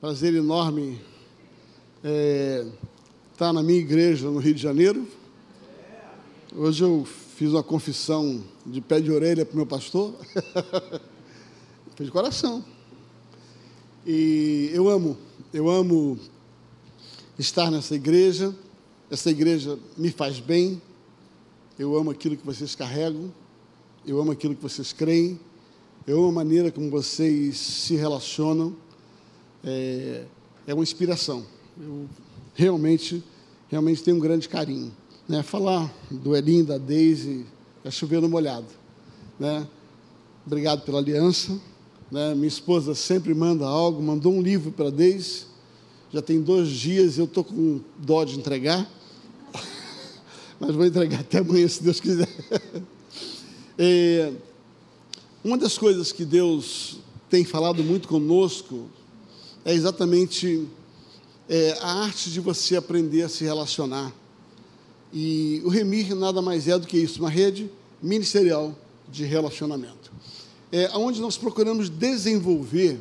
Prazer enorme estar é, tá na minha igreja no Rio de Janeiro. Hoje eu fiz uma confissão de pé de orelha para o meu pastor. Fiz de coração. E eu amo, eu amo estar nessa igreja. Essa igreja me faz bem. Eu amo aquilo que vocês carregam. Eu amo aquilo que vocês creem. Eu amo a maneira como vocês se relacionam é, é uma inspiração. Eu realmente, realmente tenho um grande carinho. Né? Falar do Elinho, da Deise, é chover no molhado. Né? Obrigado pela aliança. Né? Minha esposa sempre manda algo, mandou um livro para a Deise. Já tem dois dias, eu estou com dó de entregar. Mas vou entregar até amanhã, se Deus quiser. É, uma das coisas que Deus tem falado muito conosco é exatamente é, a arte de você aprender a se relacionar. E o Remir nada mais é do que isso, uma rede ministerial de relacionamento. É, onde nós procuramos desenvolver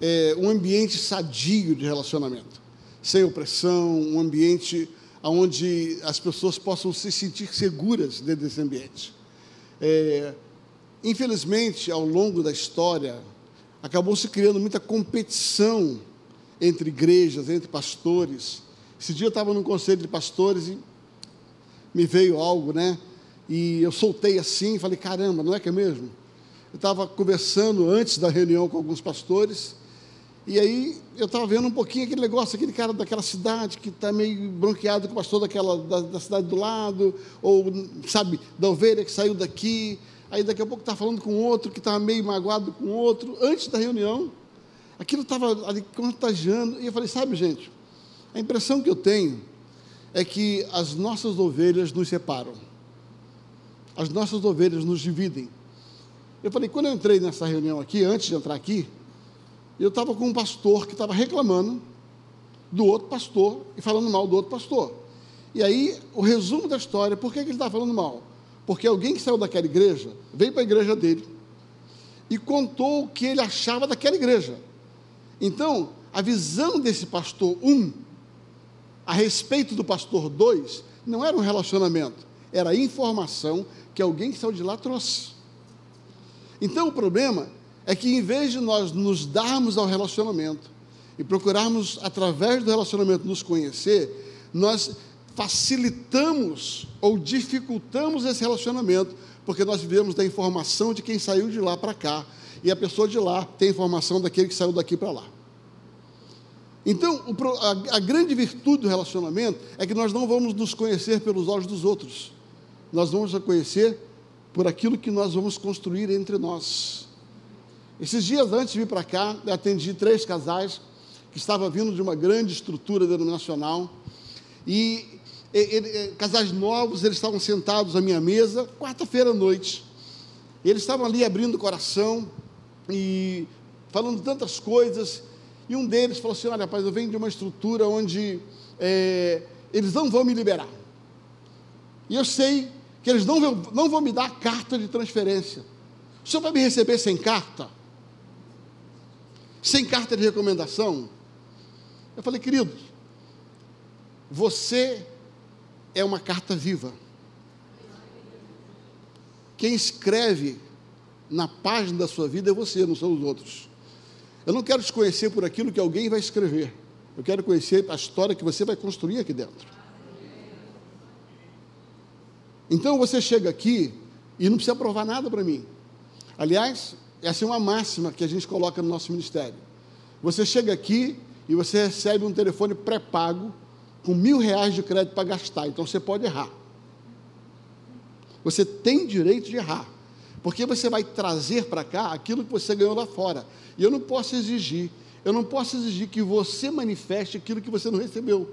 é, um ambiente sadio de relacionamento, sem opressão, um ambiente onde as pessoas possam se sentir seguras dentro desse ambiente. É, infelizmente, ao longo da história, acabou se criando muita competição entre igrejas, entre pastores. Esse dia eu estava num conselho de pastores e me veio algo, né? E eu soltei assim, falei, caramba, não é que é mesmo? Eu estava conversando antes da reunião com alguns pastores, e aí eu estava vendo um pouquinho aquele negócio, aquele cara daquela cidade que está meio bronqueado com o pastor daquela, da, da cidade do lado, ou, sabe, da ovelha que saiu daqui, aí daqui a pouco está falando com outro que estava meio magoado com outro, antes da reunião. Aquilo estava ali contagiando, e eu falei, sabe, gente, a impressão que eu tenho é que as nossas ovelhas nos separam, as nossas ovelhas nos dividem. Eu falei, quando eu entrei nessa reunião aqui, antes de entrar aqui, eu estava com um pastor que estava reclamando do outro pastor e falando mal do outro pastor. E aí, o resumo da história, por que, que ele estava falando mal? Porque alguém que saiu daquela igreja veio para a igreja dele e contou o que ele achava daquela igreja. Então, a visão desse pastor 1 um, a respeito do pastor 2 não era um relacionamento, era informação que alguém que saiu de lá trouxe. Então, o problema é que, em vez de nós nos darmos ao relacionamento e procurarmos, através do relacionamento, nos conhecer, nós facilitamos ou dificultamos esse relacionamento, porque nós vivemos da informação de quem saiu de lá para cá, e a pessoa de lá tem informação daquele que saiu daqui para lá. Então, a, grande virtude do relacionamento é que nós não vamos nos conhecer pelos olhos dos outros, nós vamos nos conhecer por aquilo que nós vamos construir entre nós. Esses dias antes de vir para cá, atendi três casais que estavam vindo de uma grande estrutura denominacional e casais novos, eles estavam sentados à minha mesa, quarta-feira à noite. Eles estavam ali abrindo o coração e falando tantas coisas. E um deles falou assim: Olha, rapaz, eu venho de uma estrutura onde é, eles não vão me liberar. E eu sei que eles não vão, não vão me dar carta de transferência. O senhor vai me receber sem carta? Sem carta de recomendação? Eu falei, querido, você é uma carta viva. Quem escreve na página da sua vida é você, não são os outros. Eu não quero te conhecer por aquilo que alguém vai escrever. Eu quero conhecer a história que você vai construir aqui dentro. Então você chega aqui e não precisa provar nada para mim. Aliás, essa é uma máxima que a gente coloca no nosso ministério. Você chega aqui e você recebe um telefone pré-pago com mil reais de crédito para gastar, então você pode errar. Você tem direito de errar, porque você vai trazer para cá aquilo que você ganhou lá fora. E eu não posso exigir, eu não posso exigir que você manifeste aquilo que você não recebeu.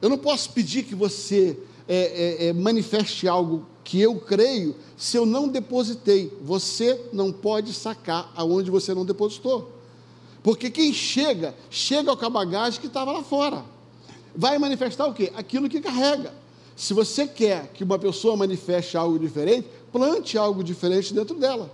Eu não posso pedir que você é, é, é, manifeste algo que eu creio se eu não depositei. Você não pode sacar aonde você não depositou. Porque quem chega, chega com a bagagem que estava lá fora. Vai manifestar o quê? Aquilo que carrega. Se você quer que uma pessoa manifeste algo diferente, plante algo diferente dentro dela.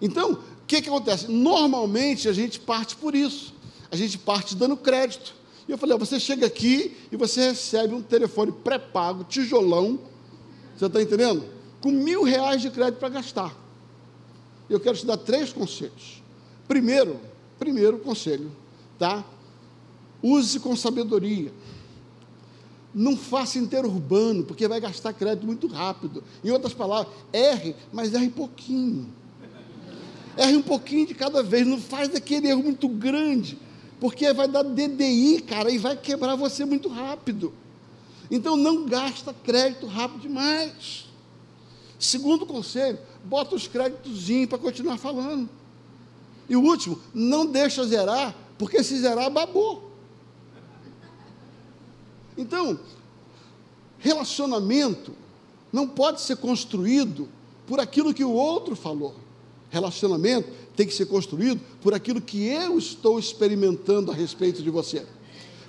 Então, que, que acontece? Normalmente a gente parte por isso. A gente parte dando crédito. E eu falei, ó, você chega aqui e você recebe um telefone pré-pago, tijolão, você está entendendo? Com mil reais de crédito para gastar. Eu quero te dar três conselhos. Primeiro, primeiro conselho, tá? Use com sabedoria. Não faça interurbano, porque vai gastar crédito muito rápido. Em outras palavras, erre, mas erre pouquinho. Erre um pouquinho de cada vez, não faz aquele erro muito grande, porque vai dar DDI, cara, e vai quebrar você muito rápido. Então não gasta crédito rápido demais. Segundo conselho, bota os créditos para continuar falando. E o último, não deixa zerar, porque se zerar, babou. Então, relacionamento não pode ser construído por aquilo que o outro falou. Relacionamento tem que ser construído por aquilo que eu estou experimentando a respeito de você.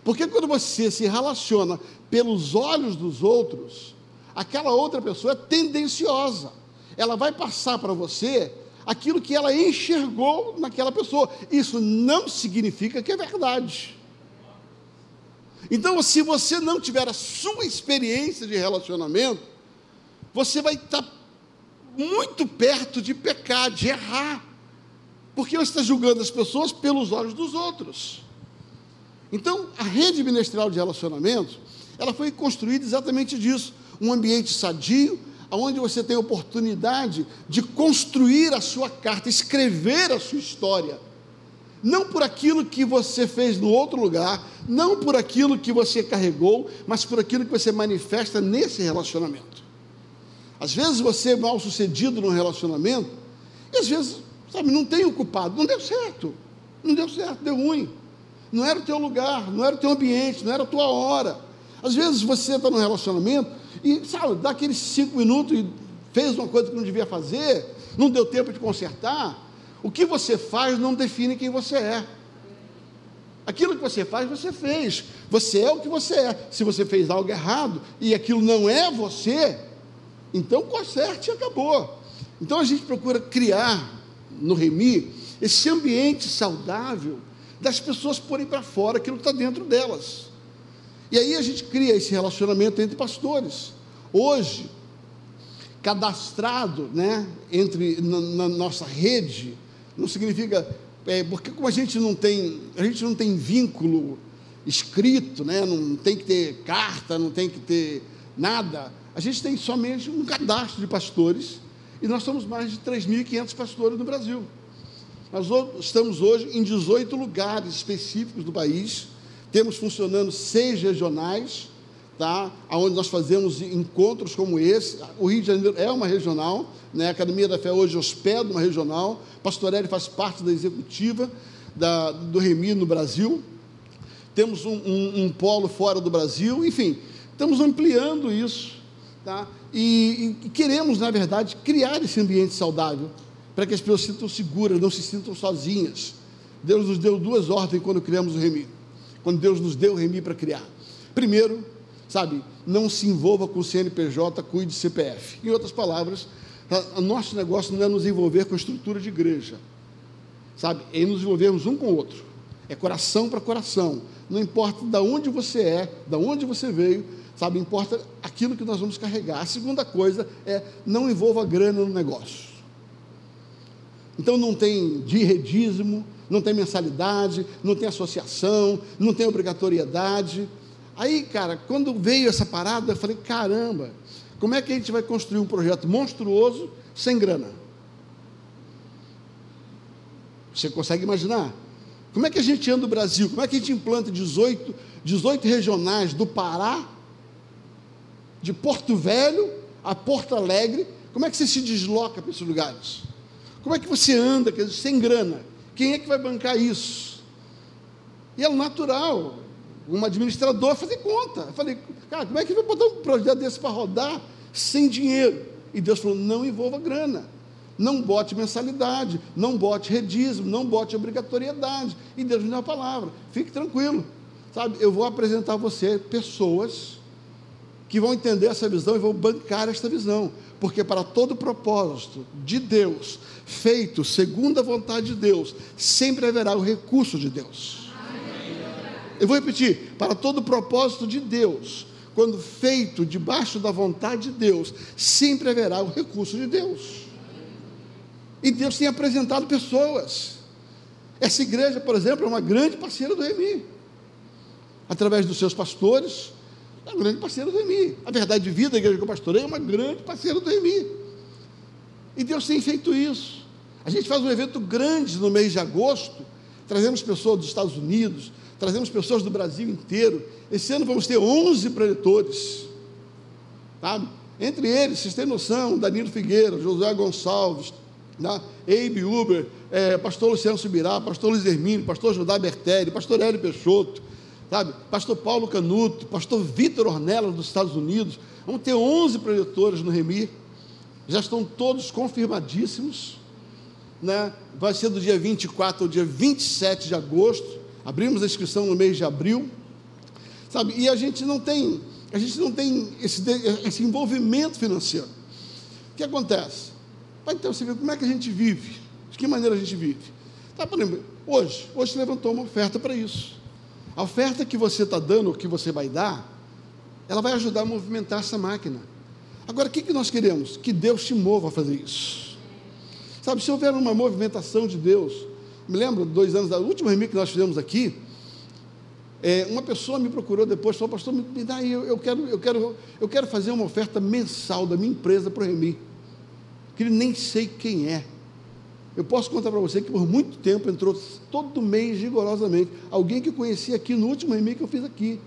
Porque quando você se relaciona pelos olhos dos outros, aquela outra pessoa é tendenciosa. Ela vai passar para você aquilo que ela enxergou naquela pessoa. Isso não significa que é verdade. Então, se você não tiver a sua experiência de relacionamento, você vai estar muito perto de pecar, de errar, porque você está julgando as pessoas pelos olhos dos outros. Então, a rede ministerial de relacionamentos, ela foi construída exatamente disso, um ambiente sadio, onde você tem oportunidade de construir a sua carta, escrever a sua história não por aquilo que você fez no outro lugar, não por aquilo que você carregou, mas por aquilo que você manifesta nesse relacionamento. Às vezes você é mal sucedido no relacionamento, e às vezes, sabe, não tem o culpado, não deu certo, não deu certo, deu ruim. Não era o teu lugar, não era o teu ambiente, não era a tua hora. Às vezes você está no relacionamento e, sabe, dá aqueles cinco minutos e fez uma coisa que não devia fazer, não deu tempo de consertar, o que você faz não define quem você é. Aquilo que você faz, você fez. Você é o que você é. Se você fez algo errado e aquilo não é você, então conserte e acabou. Então a gente procura criar no Remi esse ambiente saudável das pessoas porem para fora aquilo que está dentro delas. E aí a gente cria esse relacionamento entre pastores. Hoje, cadastrado né, entre na, na nossa rede não significa é, porque como a gente não tem a gente não tem vínculo escrito, né? Não tem que ter carta, não tem que ter nada. A gente tem somente um cadastro de pastores e nós somos mais de 3.500 pastores no Brasil. Nós estamos hoje em 18 lugares específicos do país. Temos funcionando seis regionais, tá? onde nós fazemos encontros como esse. O Rio de Janeiro é uma regional, né? a Academia da Fé hoje hospeda uma regional. Pastorelli faz parte da executiva da, do Remi no Brasil. Temos um, um, um, polo fora do Brasil, enfim, estamos ampliando isso. Tá? E, e queremos, na verdade, criar esse ambiente saudável para que as pessoas se sintam seguras, não se sintam sozinhas. Deus nos deu duas ordens quando criamos o Remi. Quando Deus nos deu o Remi para criar. Primeiro, sabe, não se envolva com o CNPJ, cuide de CPF. Em outras palavras, o nosso negócio não é nos envolver com a estrutura de igreja, sabe, é nos envolvermos um com o outro, é coração para coração, não importa de onde você é, de onde você veio, sabe, importa aquilo que nós vamos carregar. A segunda coisa é não envolva grana no negócio. Então não tem dirredismo, não tem mensalidade, não tem associação, não tem obrigatoriedade, Aí, cara, quando veio essa parada, eu falei: caramba, como é que a gente vai construir um projeto monstruoso sem grana? Você consegue imaginar? Como é que a gente anda no Brasil? Como é que a gente implanta 18, 18 regionais do Pará, de Porto Velho a Porto Alegre? Como é que você se desloca para esses lugares? Como é que você anda dizer, sem grana? Quem é que vai bancar isso? E é natural um administrador fazer conta. Eu falei, cara, como é que vai botar um projeto desse para rodar sem dinheiro? E Deus falou: não envolva grana, não bote mensalidade, não bote redismo, não bote obrigatoriedade. E Deus me deu a palavra: fique tranquilo, sabe? Eu vou apresentar a você pessoas que vão entender essa visão e vão bancar esta visão, porque para todo propósito de Deus, feito segundo a vontade de Deus, sempre haverá o recurso de Deus. Eu vou repetir: para todo propósito de Deus, quando feito debaixo da vontade de Deus, sempre haverá o recurso de Deus. E Deus tem apresentado pessoas. Essa igreja, por exemplo, é uma grande parceira do Remi. Através dos seus pastores, é uma grande parceira do Remi. A verdade de vida, a igreja que eu pastorei, é uma grande parceira do Remi. E Deus tem feito isso. A gente faz um evento grande no mês de agosto, trazemos pessoas dos Estados Unidos, trazemos pessoas do Brasil inteiro. Esse ano vamos ter 11 preletores, sabe? Entre eles, vocês têm noção, Danilo Figueira, José Gonçalves, né? Eibe Uber, é, pastor Luciano Subirá, pastor Luiz Hermínio, pastor Judá Bertelli, pastor Hélio Peixoto, sabe? Pastor Paulo Canuto, pastor Vitor Ornella dos Estados Unidos. Vamos ter 11 preletores no Remi. Já estão todos confirmadíssimos. Né? Vai ser do dia 24 ao dia 27 de agosto. Abrimos a inscrição no mês de abril. Sabe? E a gente não tem, a gente não tem esse, esse envolvimento financeiro. O que acontece? Então você vê como é que a gente vive, de que maneira a gente vive. Tá, por exemplo, hoje, hoje levantou uma oferta para isso. A oferta que você está dando, que você vai dar, ela vai ajudar a movimentar essa máquina. Agora, o que, que nós queremos? Que Deus te mova a fazer isso. Sabe, se houver uma movimentação de Deus, me lembro, dois anos, da última reunião que nós fizemos aqui, é, uma pessoa me procurou depois, falou, pastor, me, me dá aí, eu, eu, quero, eu, quero, eu quero fazer uma oferta mensal da minha empresa para o Remi, que ele nem sei quem é. Eu posso contar para você que por muito tempo entrou todo mês rigorosamente alguém que eu conheci aqui no último Remi que eu fiz aqui.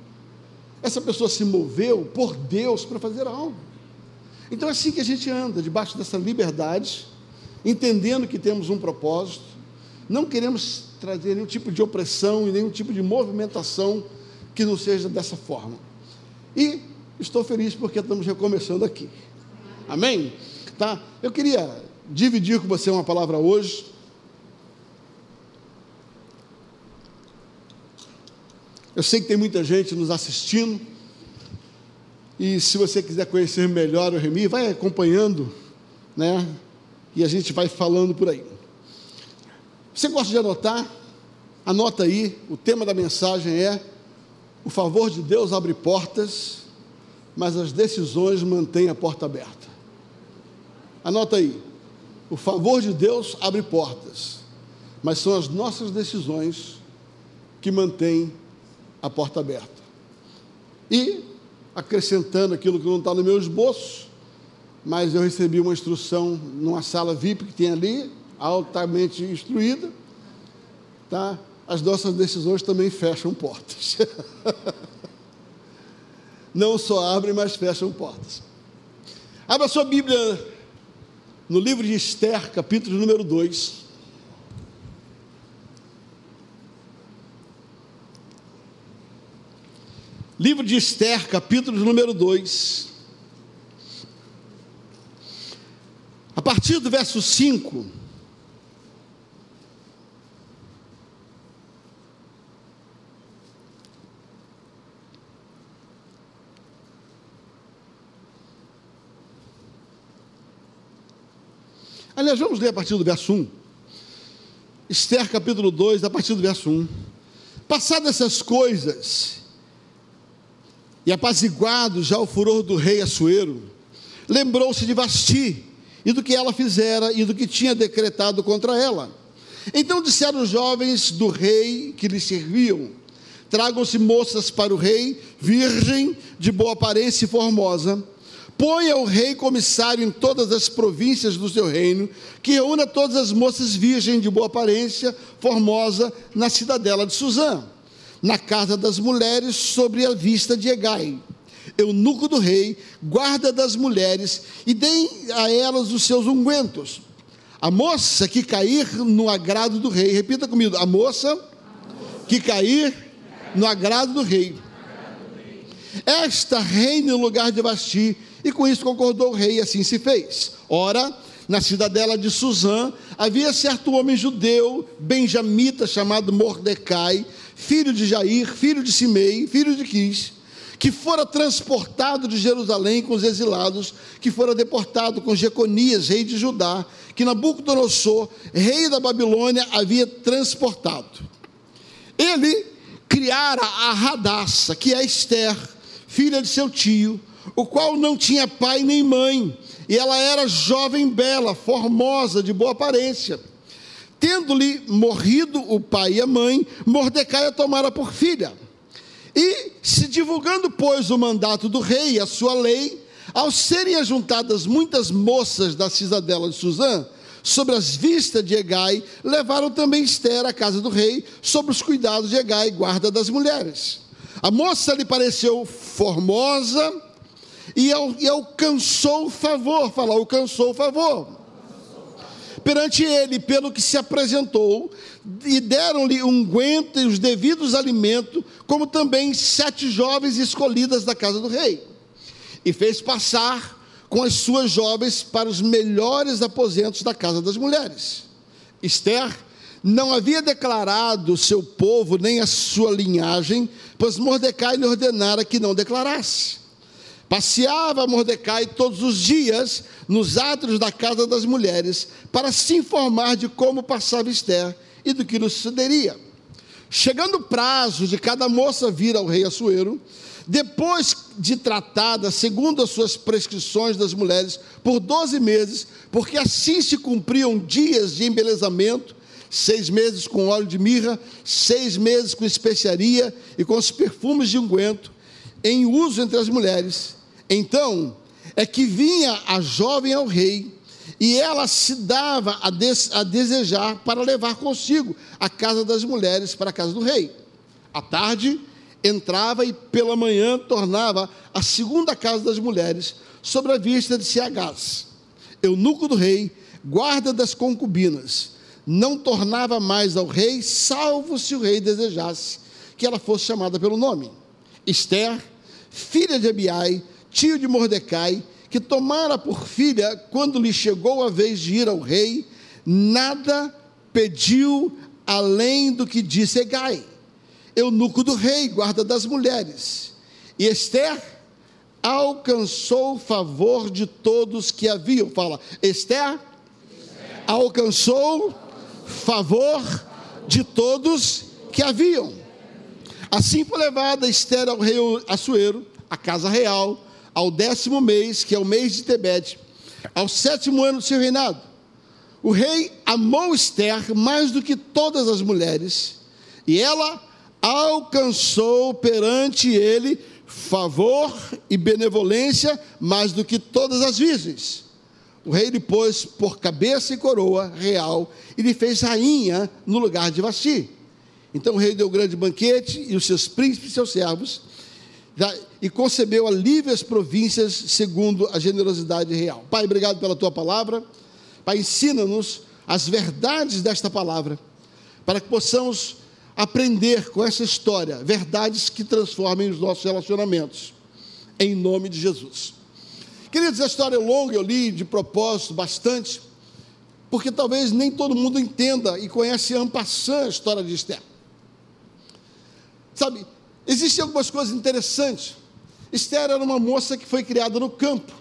Essa pessoa se moveu por Deus para fazer algo. Então é assim que a gente anda, debaixo dessa liberdade, entendendo que temos um propósito, não queremos trazer nenhum tipo de opressão e nenhum tipo de movimentação que não seja dessa forma. E estou feliz porque estamos recomeçando aqui. Amém? Tá? Eu queria dividir com você uma palavra hoje. Eu sei que tem muita gente nos assistindo. E se você quiser conhecer melhor o Remi, vai acompanhando, né? E a gente vai falando por aí. Você gosta de anotar? Anota aí, o tema da mensagem é: o favor de Deus abre portas, mas as decisões mantêm a porta aberta. Anota aí, o favor de Deus abre portas, mas são as nossas decisões que mantêm a porta aberta. E, acrescentando aquilo que não está no meu esboço, mas eu recebi uma instrução numa sala VIP que tem ali, altamente instruída, tá? as nossas decisões também fecham portas. Não só abrem, mas fecham portas. Abra sua Bíblia no livro de Esther, capítulo número 2. Livro de Esther, capítulo número 2. A partir do verso 5. Aliás, vamos ler a partir do verso 1. Esther capítulo 2, a partir do verso 1. Passadas essas coisas, e apaziguado já o furor do rei Assuero, lembrou-se de Vasti, e do que ela fizera, e do que tinha decretado contra ela. Então disseram os jovens do rei que lhe serviam: Tragam-se moças para o rei, virgem, de boa aparência e formosa, Ponha o rei comissário em todas as províncias do seu reino, que reúna todas as moças virgens de boa aparência, formosa, na cidadela de Suzã, na casa das mulheres, sobre a vista de Egai. Eunuco do rei, guarda das mulheres, e deem a elas os seus ungüentos. A moça que cair no agrado do rei, repita comigo, a moça que cair no agrado do rei. Esta reina no lugar de Basti, e com isso concordou o rei, e assim se fez. Ora, na cidadela de Suzã, havia certo homem judeu, benjamita, chamado Mordecai, filho de Jair, filho de Simei, filho de Quis, que fora transportado de Jerusalém com os exilados, que fora deportado com Jeconias, rei de Judá, que Nabucodonosor, rei da Babilônia, havia transportado. Ele criara a Radassa, que é Esther, filha de seu tio, o qual não tinha pai nem mãe, e ela era jovem bela, formosa, de boa aparência. Tendo-lhe morrido o pai e a mãe, Mordecai a tomara por filha. E se divulgando, pois, o mandato do rei e a sua lei, ao serem ajuntadas muitas moças da cidadela de Suzã, sobre as vistas de Egai, levaram também Esther à casa do rei, sobre os cuidados de Egai, guarda das mulheres. A moça lhe pareceu formosa e, alcançou favor, fala, alcançou favor perante ele, pelo que se apresentou, e deram-lhe unguento e os devidos alimentos, como também sete jovens escolhidas da casa do rei. E fez passar com as suas jovens para os melhores aposentos da casa das mulheres. Esther não havia declarado o seu povo nem a sua linhagem, pois Mordecai lhe ordenara que não declarasse. Passeava Mordecai todos os dias nos átrios da casa das mulheres para se informar de como passava Esther e do que lhe sucederia. Chegando o prazo de cada moça vir ao rei Assuero, depois de tratada segundo as suas prescrições das mulheres por 12 meses, porque assim se cumpriam dias de embelezamento, seis meses com óleo de mirra, seis meses com especiaria e com os perfumes de unguento, em uso entre as mulheres, então, é que vinha a jovem ao rei, e ela se dava a, des, a desejar para levar consigo a casa das mulheres para a casa do rei. À tarde, entrava e pela manhã tornava a segunda casa das mulheres, sobre a vista de Siagás. Eunuco do rei, guarda das concubinas, não tornava mais ao rei, salvo se o rei desejasse que ela fosse chamada pelo nome. Esther, filha de Abiai, tio de Mordecai, que tomara por filha, quando lhe chegou a vez de ir ao rei, nada pediu além do que disse Egai, eunuco do rei, guarda das mulheres. E Esther alcançou o favor de todos que haviam. Fala, Esther, alcançou favor de todos que haviam. Assim foi levada Esther ao rei Assuero, a casa real, ao décimo mês, que é o mês de Tebete, ao sétimo ano do seu reinado. O rei amou Esther mais do que todas as mulheres, e ela alcançou perante ele favor e benevolência mais do que todas as virgens. O rei lhe pôs por cabeça e coroa real e lhe fez rainha no lugar de Vasti. Então o rei deu grande banquete e os seus príncipes e seus servos e concebeu alívio às províncias segundo a generosidade real. Pai, obrigado pela tua palavra. Pai, ensina-nos as verdades desta palavra, para que possamos aprender com essa história verdades que transformem os nossos relacionamentos. Em nome de Jesus. Queridos, a história é longa, eu li de propósito bastante, porque talvez nem todo mundo entenda e conhece passant a história de Esther. Sabe, existem algumas coisas interessantes Esther era uma moça que foi criada no campo.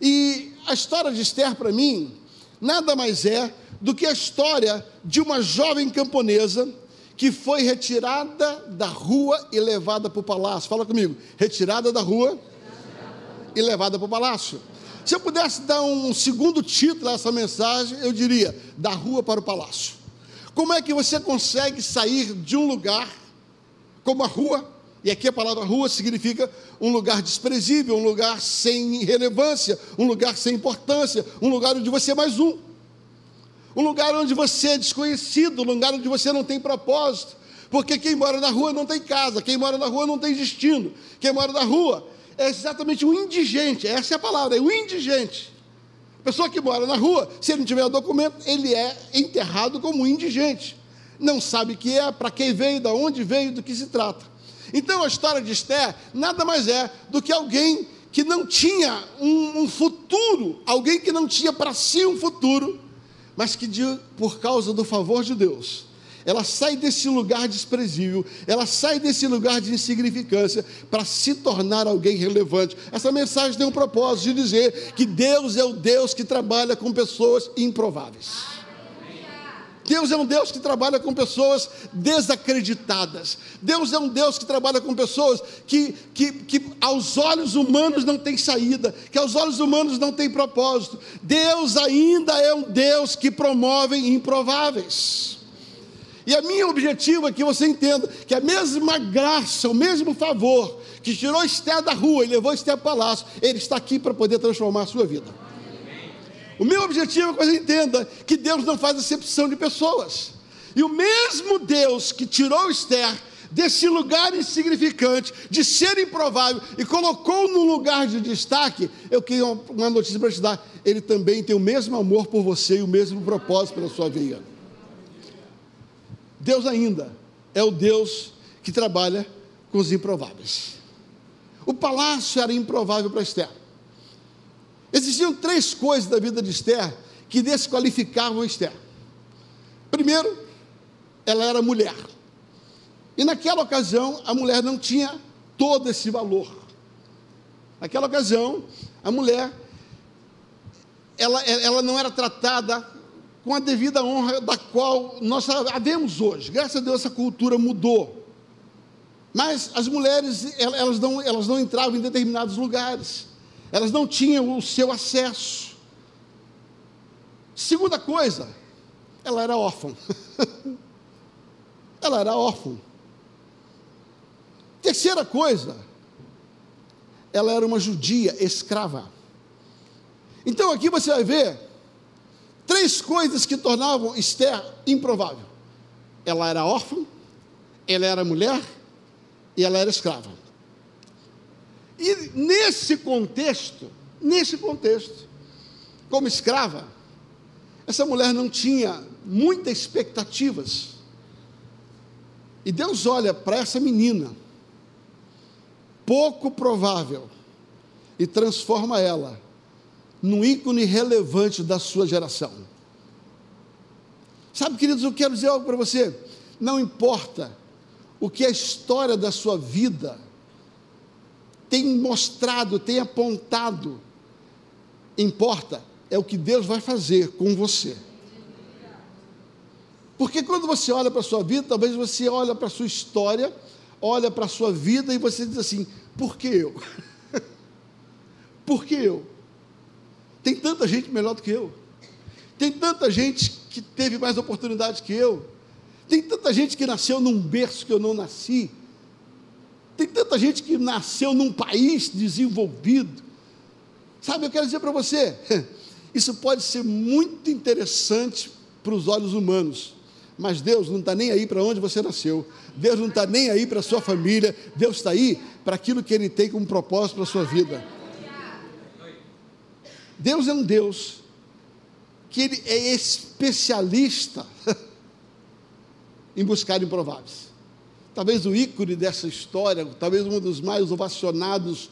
E a história de Esther, para mim, nada mais é do que a história de uma jovem camponesa que foi retirada da rua e levada para o palácio. Fala comigo, retirada da rua e levada para o palácio. Se eu pudesse dar um segundo título a essa mensagem, eu diria: da rua para o palácio. Como é que você consegue sair de um lugar como a rua e aqui a palavra rua significa um lugar desprezível, um lugar sem relevância, um lugar sem importância, um lugar onde você é mais um. Um lugar onde você é desconhecido, um lugar onde você não tem propósito. Porque quem mora na rua não tem casa, quem mora na rua não tem destino. Quem mora na rua é exatamente um indigente, essa é a palavra, é um indigente. Pessoa que mora na rua, se ele não tiver documento, ele é enterrado como um indigente. Não sabe o que é, para quem veio, de onde veio, do que se trata. Então a história de Esther nada mais é do que alguém que não tinha um, um futuro, alguém que não tinha para si um futuro, mas que de, por causa do favor de Deus, ela sai desse lugar desprezível, ela sai desse lugar de insignificância para se tornar alguém relevante. Essa mensagem tem um propósito de dizer que Deus é o Deus que trabalha com pessoas improváveis. Deus é um Deus que trabalha com pessoas desacreditadas. Deus é um Deus que trabalha com pessoas que, que, que aos olhos humanos não tem saída, que aos olhos humanos não tem propósito. Deus ainda é um Deus que promove improváveis. E a minha objetivo é que você entenda que a mesma graça, o mesmo favor que tirou Esther da rua e levou Esther ao palácio, ele está aqui para poder transformar a sua vida. O meu objetivo é que você entenda que Deus não faz acepção de pessoas. E o mesmo Deus que tirou Esther desse lugar insignificante, de ser improvável, e colocou num lugar de destaque, eu queria uma notícia para te dar: Ele também tem o mesmo amor por você e o mesmo propósito pela sua vida. Deus ainda é o Deus que trabalha com os improváveis. O palácio era improvável para Esther. Existiam três coisas da vida de Esther que desqualificavam Esther. Primeiro, ela era mulher. E naquela ocasião, a mulher não tinha todo esse valor. Naquela ocasião, a mulher ela, ela não era tratada com a devida honra da qual nós havemos hoje. Graças a Deus essa cultura mudou. Mas as mulheres, elas não, elas não entravam em determinados lugares elas não tinham o seu acesso. Segunda coisa, ela era órfã. ela era órfã. Terceira coisa, ela era uma judia escrava. Então aqui você vai ver três coisas que tornavam Esther improvável. Ela era órfã, ela era mulher e ela era escrava. E nesse contexto, nesse contexto, como escrava, essa mulher não tinha muitas expectativas. E Deus olha para essa menina, pouco provável, e transforma ela num ícone relevante da sua geração. Sabe, queridos, eu quero dizer algo para você. Não importa o que a história da sua vida tem mostrado, tem apontado. Importa é o que Deus vai fazer com você. Porque quando você olha para a sua vida, talvez você olha para a sua história, olha para a sua vida e você diz assim: por que eu? por que eu? Tem tanta gente melhor do que eu. Tem tanta gente que teve mais oportunidades que eu. Tem tanta gente que nasceu num berço que eu não nasci. Tem tanta gente que nasceu num país desenvolvido. Sabe, eu quero dizer para você, isso pode ser muito interessante para os olhos humanos, mas Deus não está nem aí para onde você nasceu, Deus não está nem aí para a sua família, Deus está aí para aquilo que Ele tem como propósito para a sua vida. Deus é um Deus que Ele é especialista em buscar improváveis talvez o ícone dessa história, talvez um dos mais ovacionados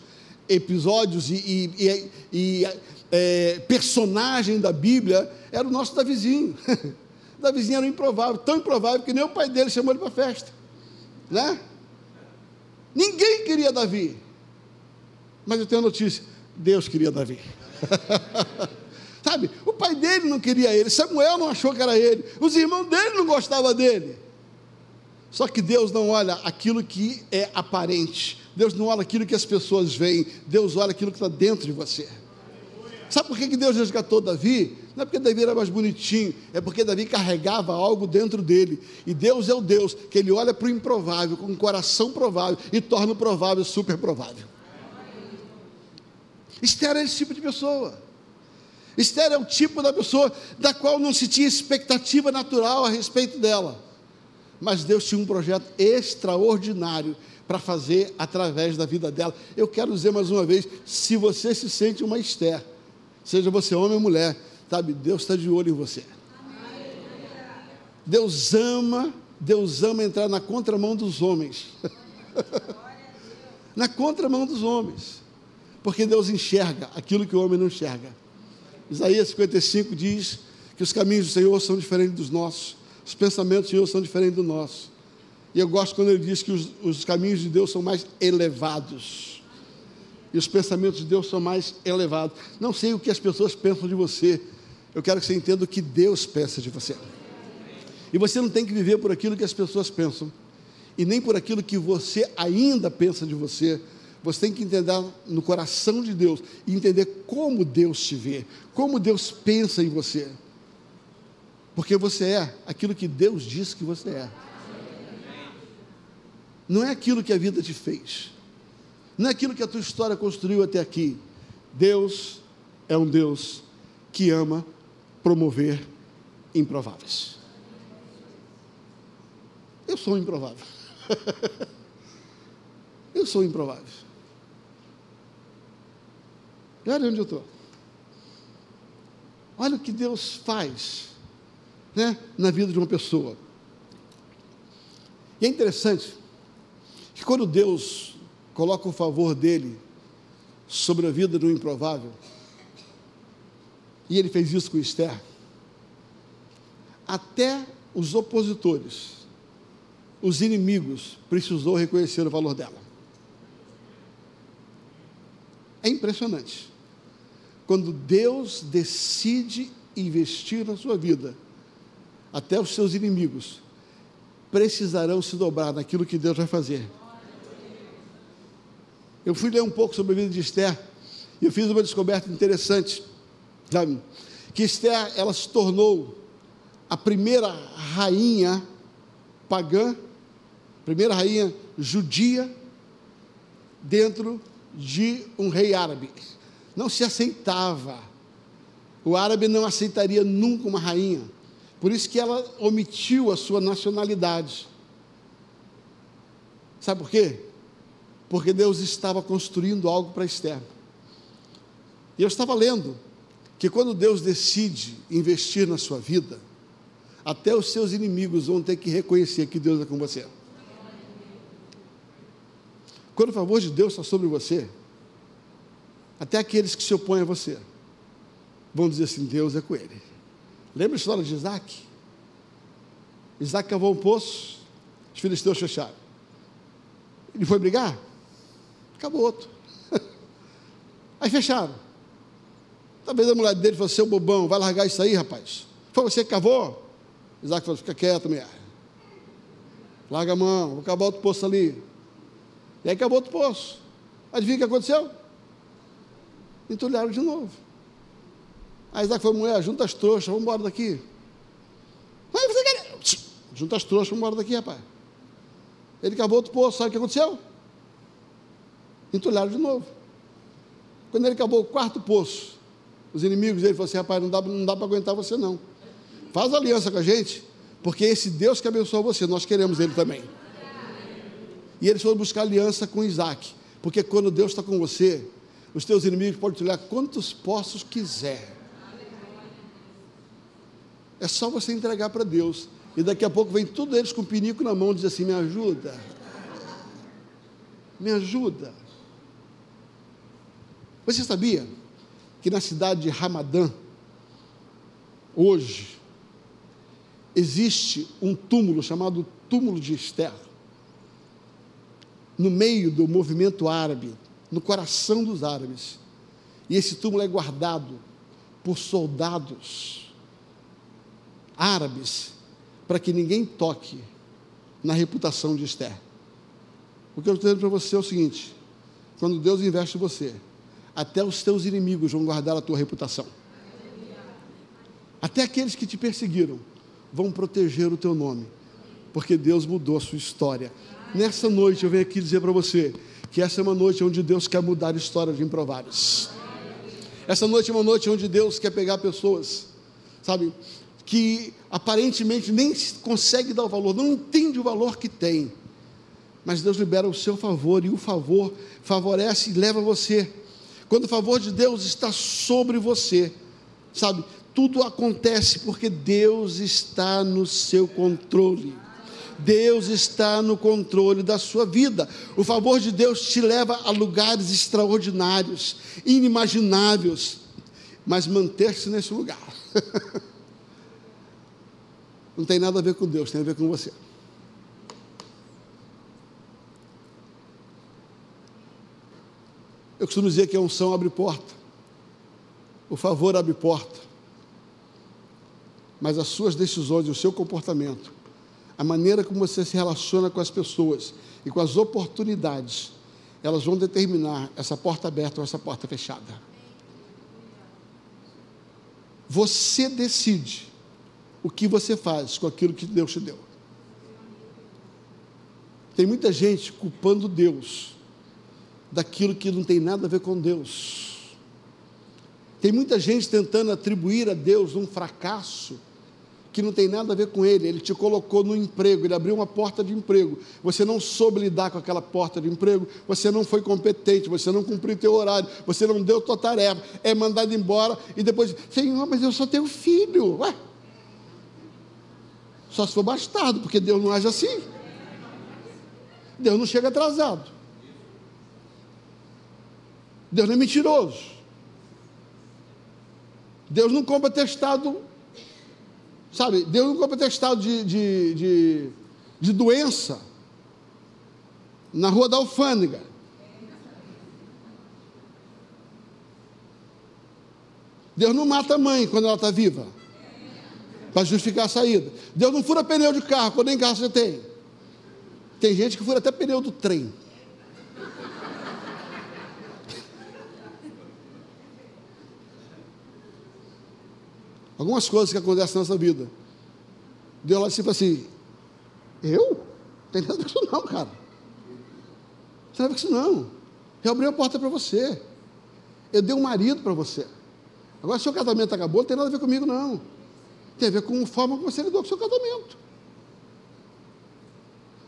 episódios e, e, e, é, personagem da Bíblia, era o nosso Davizinho. Davizinho era improvável, tão improvável que nem o pai dele chamou ele para a festa. Né? Ninguém queria Davi. Mas eu tenho uma notícia: Deus queria Davi. Sabe? O pai dele não queria ele, Samuel não achou que era ele, os irmãos dele não gostavam dele. Só que Deus não olha aquilo que é aparente, Deus não olha aquilo que as pessoas veem, Deus olha aquilo que está dentro de você. Sabe por que Deus resgatou Davi? Não é porque Davi era mais bonitinho, é porque Davi carregava algo dentro dele. E Deus é o Deus que ele olha para o improvável, com um coração provável, e torna o provável super provável. Esther é esse tipo de pessoa. Esther é o tipo da pessoa da qual não se tinha expectativa natural a respeito dela mas Deus tinha um projeto extraordinário para fazer através da vida dela. Eu quero dizer mais uma vez: se você se sente uma Esther, seja você homem ou mulher, sabe, Deus está de olho em você. Deus ama, Deus ama entrar na contramão dos homens. na contramão dos homens. Porque Deus enxerga aquilo que o homem não enxerga. Isaías 55 diz que os caminhos do Senhor são diferentes dos nossos Os pensamentos do Senhor são diferentes do nosso. E eu gosto quando ele diz que os, os caminhos de Deus são mais elevados. E os pensamentos de Deus são mais elevados. Não sei o que as pessoas pensam de você. Eu quero que você entenda o que Deus pensa de você. E você não tem que viver por aquilo que as pessoas pensam. E nem por aquilo que você ainda pensa de você. Você tem que entender no coração de Deus e entender como Deus te vê, como Deus pensa em você. Porque você é aquilo que Deus diz que você é. Não é aquilo que a vida te fez. Não é aquilo que a tua história construiu até aqui. Deus é um Deus que ama promover improváveis. Eu sou improvável. eu sou improvável. E olha onde eu estou. Olha o que Deus faz né, na vida de uma pessoa. E é interessante que quando Deus coloca o favor dele sobre a vida do improvável, e ele fez isso com Esther, até os opositores, os inimigos, precisou reconhecer o valor dela. É impressionante. Quando Deus decide investir na sua vida, até os seus inimigos precisarão se dobrar naquilo que Deus vai fazer. Eu fui ler um pouco sobre a vida de Esther e eu fiz uma descoberta interessante, sabe? Que Esther, ela se tornou a primeira rainha pagã, primeira rainha judia dentro de um rei árabe. Não se aceitava. O árabe não aceitaria nunca uma rainha. Por isso que ela omitiu a sua nacionalidade. Sabe por quê? porque Deus estava construindo algo para Esther. E eu estava lendo que quando Deus decide investir na sua vida, até os seus inimigos vão ter que reconhecer que Deus é com você. Quando o favor de Deus está sobre você, até aqueles que se opõem a você vão dizer assim: Deus é com ele. Lembra a história de Isaac? Isaac cavou um poço, os filisteus fecharam. Ele foi brigar? acabou outro. Aí fecharam. Talvez a mulher dele falou: seu bobão, vai largar isso aí, rapaz. Foi você que cavou? Isaac falou: fica quieto, mulher. Larga a mão, vou acabar outro poço ali. E aí acabou outro poço. Adivinha o que aconteceu? Entulharam de novo. Aí Isaac falou: mulher, junta as trouxas, vamos embora daqui. Mas você quer. Junta as trouxas, vamos embora daqui, rapaz. Ele acabou outro poço, sabe o que aconteceu? entulharam de novo. Quando ele acabou o quarto poço, os inimigos dele falaram assim: rapaz, não dá, não dá para aguentar você não. Faz aliança com a gente, porque esse Deus que abençoou você, nós queremos ele também. E eles foram buscar aliança com Isaac, porque quando Deus está com você, os teus inimigos podem te olhar quantos poços quiser. É só você entregar para Deus. E daqui a pouco vem todos eles com o pinico na mão e diz assim: me ajuda. Me ajuda. Você sabia que na cidade de Ramadã, hoje, existe um túmulo chamado Túmulo de Esther, no meio do movimento árabe, no coração dos árabes. E esse túmulo é guardado por soldados árabes para que ninguém toque na reputação de Esther. O que eu estou dizendo para você é o seguinte: quando Deus investe em você, até os teus inimigos vão guardar a tua reputação. Até aqueles que te perseguiram vão proteger o teu nome, porque Deus mudou a sua história. Nessa noite eu venho aqui dizer para você que essa é uma noite onde Deus quer mudar a história de improváveis. Essa noite é uma noite onde Deus quer pegar pessoas, sabe, que aparentemente nem consegue dar o valor, não entende o valor que tem. Mas Deus libera o seu favor e o favor favorece e leva você quando o favor de Deus está sobre você, sabe? Tudo acontece porque Deus está no seu controle. Deus está no controle da sua vida. O favor de Deus te leva a lugares extraordinários, inimagináveis, mas manter-se nesse lugar. não tem nada a ver com Deus, tem a ver com você. Eu costumo dizer que a unção abre porta, o favor abre porta, mas as suas decisões, o seu comportamento, a maneira como você se relaciona com as pessoas e com as oportunidades, elas vão determinar essa porta aberta ou essa porta fechada. Você decide o que você faz com aquilo que Deus te deu. Tem muita gente culpando Deus daquilo que não tem nada a ver com Deus. Tem muita gente tentando atribuir a Deus um fracasso que não tem nada a ver com ele. Ele te colocou no emprego, ele abriu uma porta de emprego. Você não soube lidar com aquela porta de emprego, você não foi competente, você não cumpriu teu horário, você não deu tua tarefa, é mandado embora e depois, Senhor, mas eu só tenho filho. Ué, só se for bastardo, porque Deus não age assim. Deus não chega atrasado. Deus não é mentiroso. Deus não compra testado, sabe? Deus não compra testado de, de, de, de doença na rua da alfândega. Deus não mata a mãe quando ela está viva para justificar a saída. Deus não fura pneu de carro, quando nem carro você tem. Tem gente que fura até pneu do trem. Algumas coisas que acontecem na nossa vida. Deus lá fala assim: Eu? Não tem nada a ver com isso, não, cara. Não tem nada a ver com isso, não. Eu abri a porta para você. Eu dei um marido para você. Agora, se o casamento acabou, não tem nada a ver comigo, não. Tem a ver com a forma como você lidou com o seu casamento.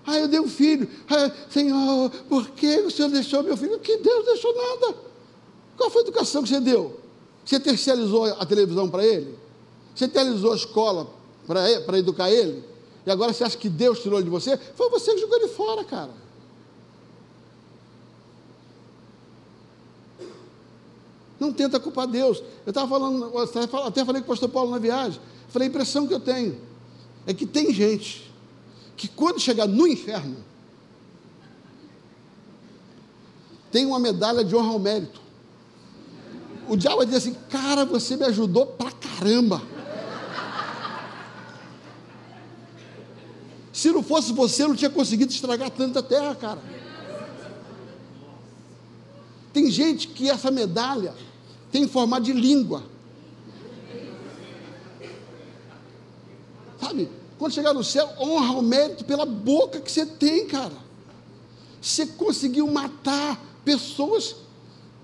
Ah, eu dei um filho. Ah, Senhor, por que o Senhor deixou meu filho? Que Deus deixou nada. Qual foi a educação que você deu? Você terceirizou a televisão para ele? Você terceirizou a escola para educar ele? E agora você acha que Deus tirou ele de você? Foi você que jogou ele fora, cara. Não tenta culpar Deus. Eu estava falando, até falei com o pastor Paulo na viagem. Falei, a impressão que eu tenho é que tem gente que quando chegar no inferno, tem uma medalha de honra ao mérito. O diabo vai dizer assim, cara, você me ajudou pra caramba. Se não fosse você, eu não tinha conseguido estragar tanta terra, cara. Tem gente que essa medalha tem formato de língua. Sabe? Quando chegar no céu, honra o mérito pela boca que você tem, cara. Você conseguiu matar pessoas,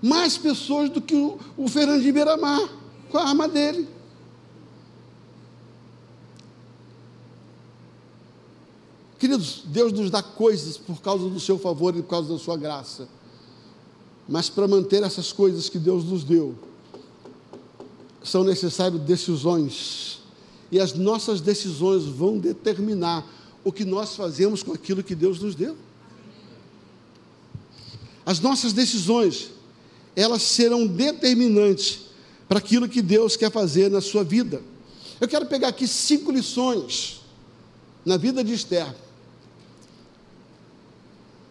mais pessoas do que o, o Fernandinho Beiramar, com a arma dele. Queridos, Deus nos dá coisas por causa do seu favor e por causa da sua graça. Mas para manter essas coisas que Deus nos deu, são necessárias decisões e as nossas decisões vão determinar o que nós fazemos com aquilo que Deus nos deu. As nossas decisões, elas serão determinantes para aquilo que Deus quer fazer na sua vida. Eu quero pegar aqui cinco lições na vida de Esther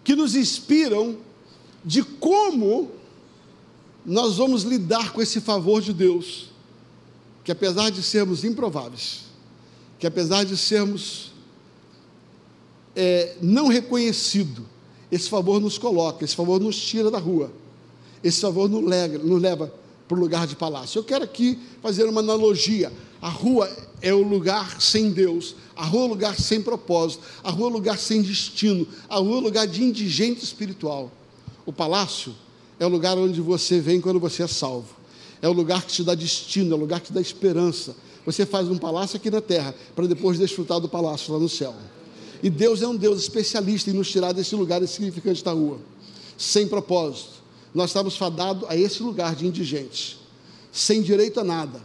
que nos inspiram de como nós vamos lidar com esse favor de Deus que apesar de sermos improváveis, que apesar de sermos é, não reconhecidos, esse favor nos coloca, esse favor nos tira da rua, esse favor nos nos leva para o lugar de palácio. Eu quero aqui fazer uma analogia. A rua é o lugar sem Deus, a rua é o lugar sem propósito, a rua é o lugar sem destino, a rua é o lugar de indigente espiritual. O palácio é o lugar onde você vem quando você é salvo é o lugar que te dá destino, é o lugar que te dá esperança. Você faz um palácio aqui na terra, para depois desfrutar do palácio lá no céu. E Deus é um Deus especialista em nos tirar desse lugar insignificante da rua, sem propósito. Nós estamos fadados a esse lugar de indigentes, sem direito a nada.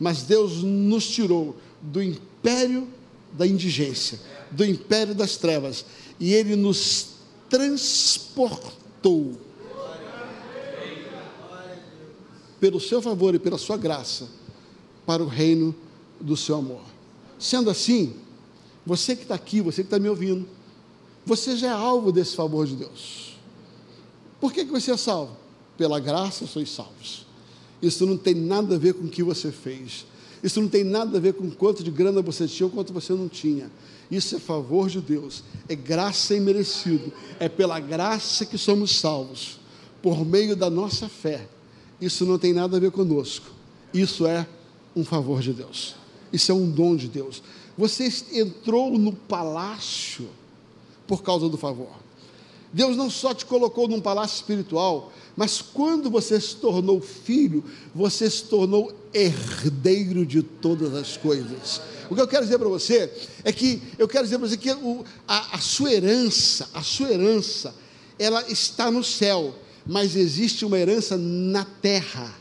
Mas Deus nos tirou do império da indigência, do império das trevas, e Ele nos transportou pelo seu favor e pela sua graça, para o reino do seu amor. Sendo assim, você que está aqui, você que está me ouvindo, você já é alvo desse favor de Deus. Por que, que você é salvo? Pela graça sois salvos. Isso não tem nada a ver com o que você fez. Isso não tem nada a ver com quanto de grana você tinha ou quanto você não tinha. Isso é favor de Deus, é graça imerecido, é pela graça que somos salvos, por meio da nossa fé. Isso não tem nada a ver conosco. Isso é um favor de Deus. Isso é um dom de Deus. Você entrou no palácio por causa do favor. Deus não só te colocou num palácio espiritual, mas quando você se tornou filho, você se tornou herdeiro de todas as coisas. O que eu quero dizer para você é que eu quero dizer para você que o, a, a sua herança, a sua herança, ela está no céu, mas existe uma herança na terra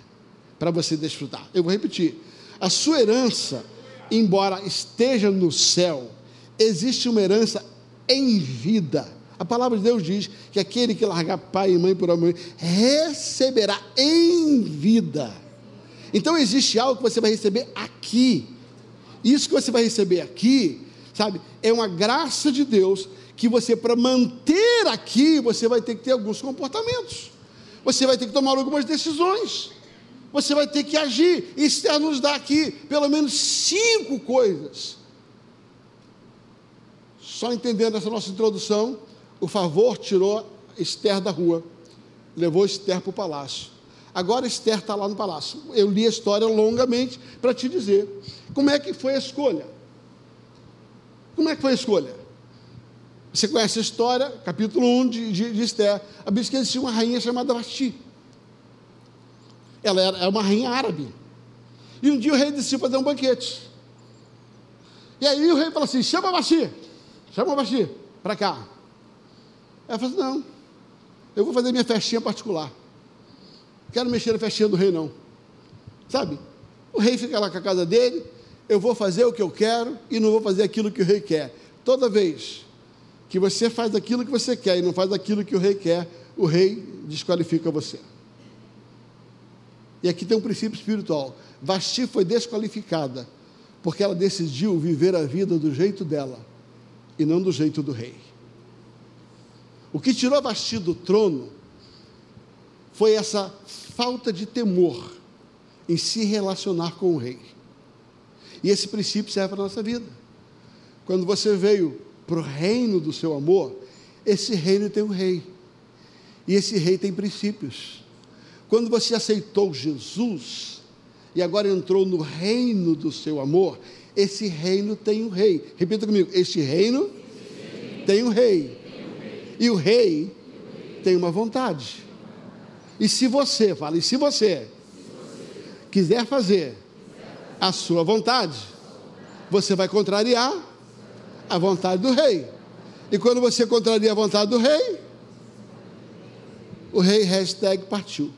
para você desfrutar. Eu vou repetir: a sua herança, embora esteja no céu, existe uma herança em vida. A palavra de Deus diz que aquele que largar pai e mãe por amor receberá em vida. Então existe algo que você vai receber aqui. Isso que você vai receber aqui, sabe, é uma graça de Deus que você, para manter aqui, você vai ter que ter alguns comportamentos. Você vai ter que tomar algumas decisões. Você vai ter que agir. Esther nos dá aqui pelo menos cinco coisas só entendendo essa nossa introdução, o favor tirou Esther da rua, levou Esther para o palácio. Agora Esther está lá no palácio. Eu li a história longamente para te dizer como é que foi a escolha. Como é que foi a escolha? Você conhece a história, capítulo 1 de, de, de Esther. A Bíblia diz que existia uma rainha chamada Vasti. Ela era, era uma rainha árabe. E um dia o rei decidiu fazer um banquete. E aí o rei falou assim: chama Vasti. Chama o Basti para cá. Ela falou assim, não, eu vou fazer minha festinha particular. Quero mexer na festinha do rei, não. Sabe? O rei fica lá com a casa dele, eu vou fazer o que eu quero e não vou fazer aquilo que o rei quer. Toda vez que você faz aquilo que você quer e não faz aquilo que o rei quer, o rei desqualifica você. E aqui tem um princípio espiritual. Vasti foi desqualificada porque ela decidiu viver a vida do jeito dela e não do jeito do rei. O que tirou Vasti do trono foi essa falta de temor em se relacionar com o rei. E esse princípio serve para a nossa vida. Quando você veio para o reino do seu amor, esse reino tem um rei. E esse rei tem princípios. Quando você aceitou Jesus e agora entrou no reino do seu amor, esse reino tem um rei. Repita comigo: este reino, tem um rei. E o rei tem uma vontade. E se você, fala, e se você quiser fazer a sua vontade, você vai contrariar a vontade do rei. E quando você contraria a vontade do rei, o rei hashtag partiu.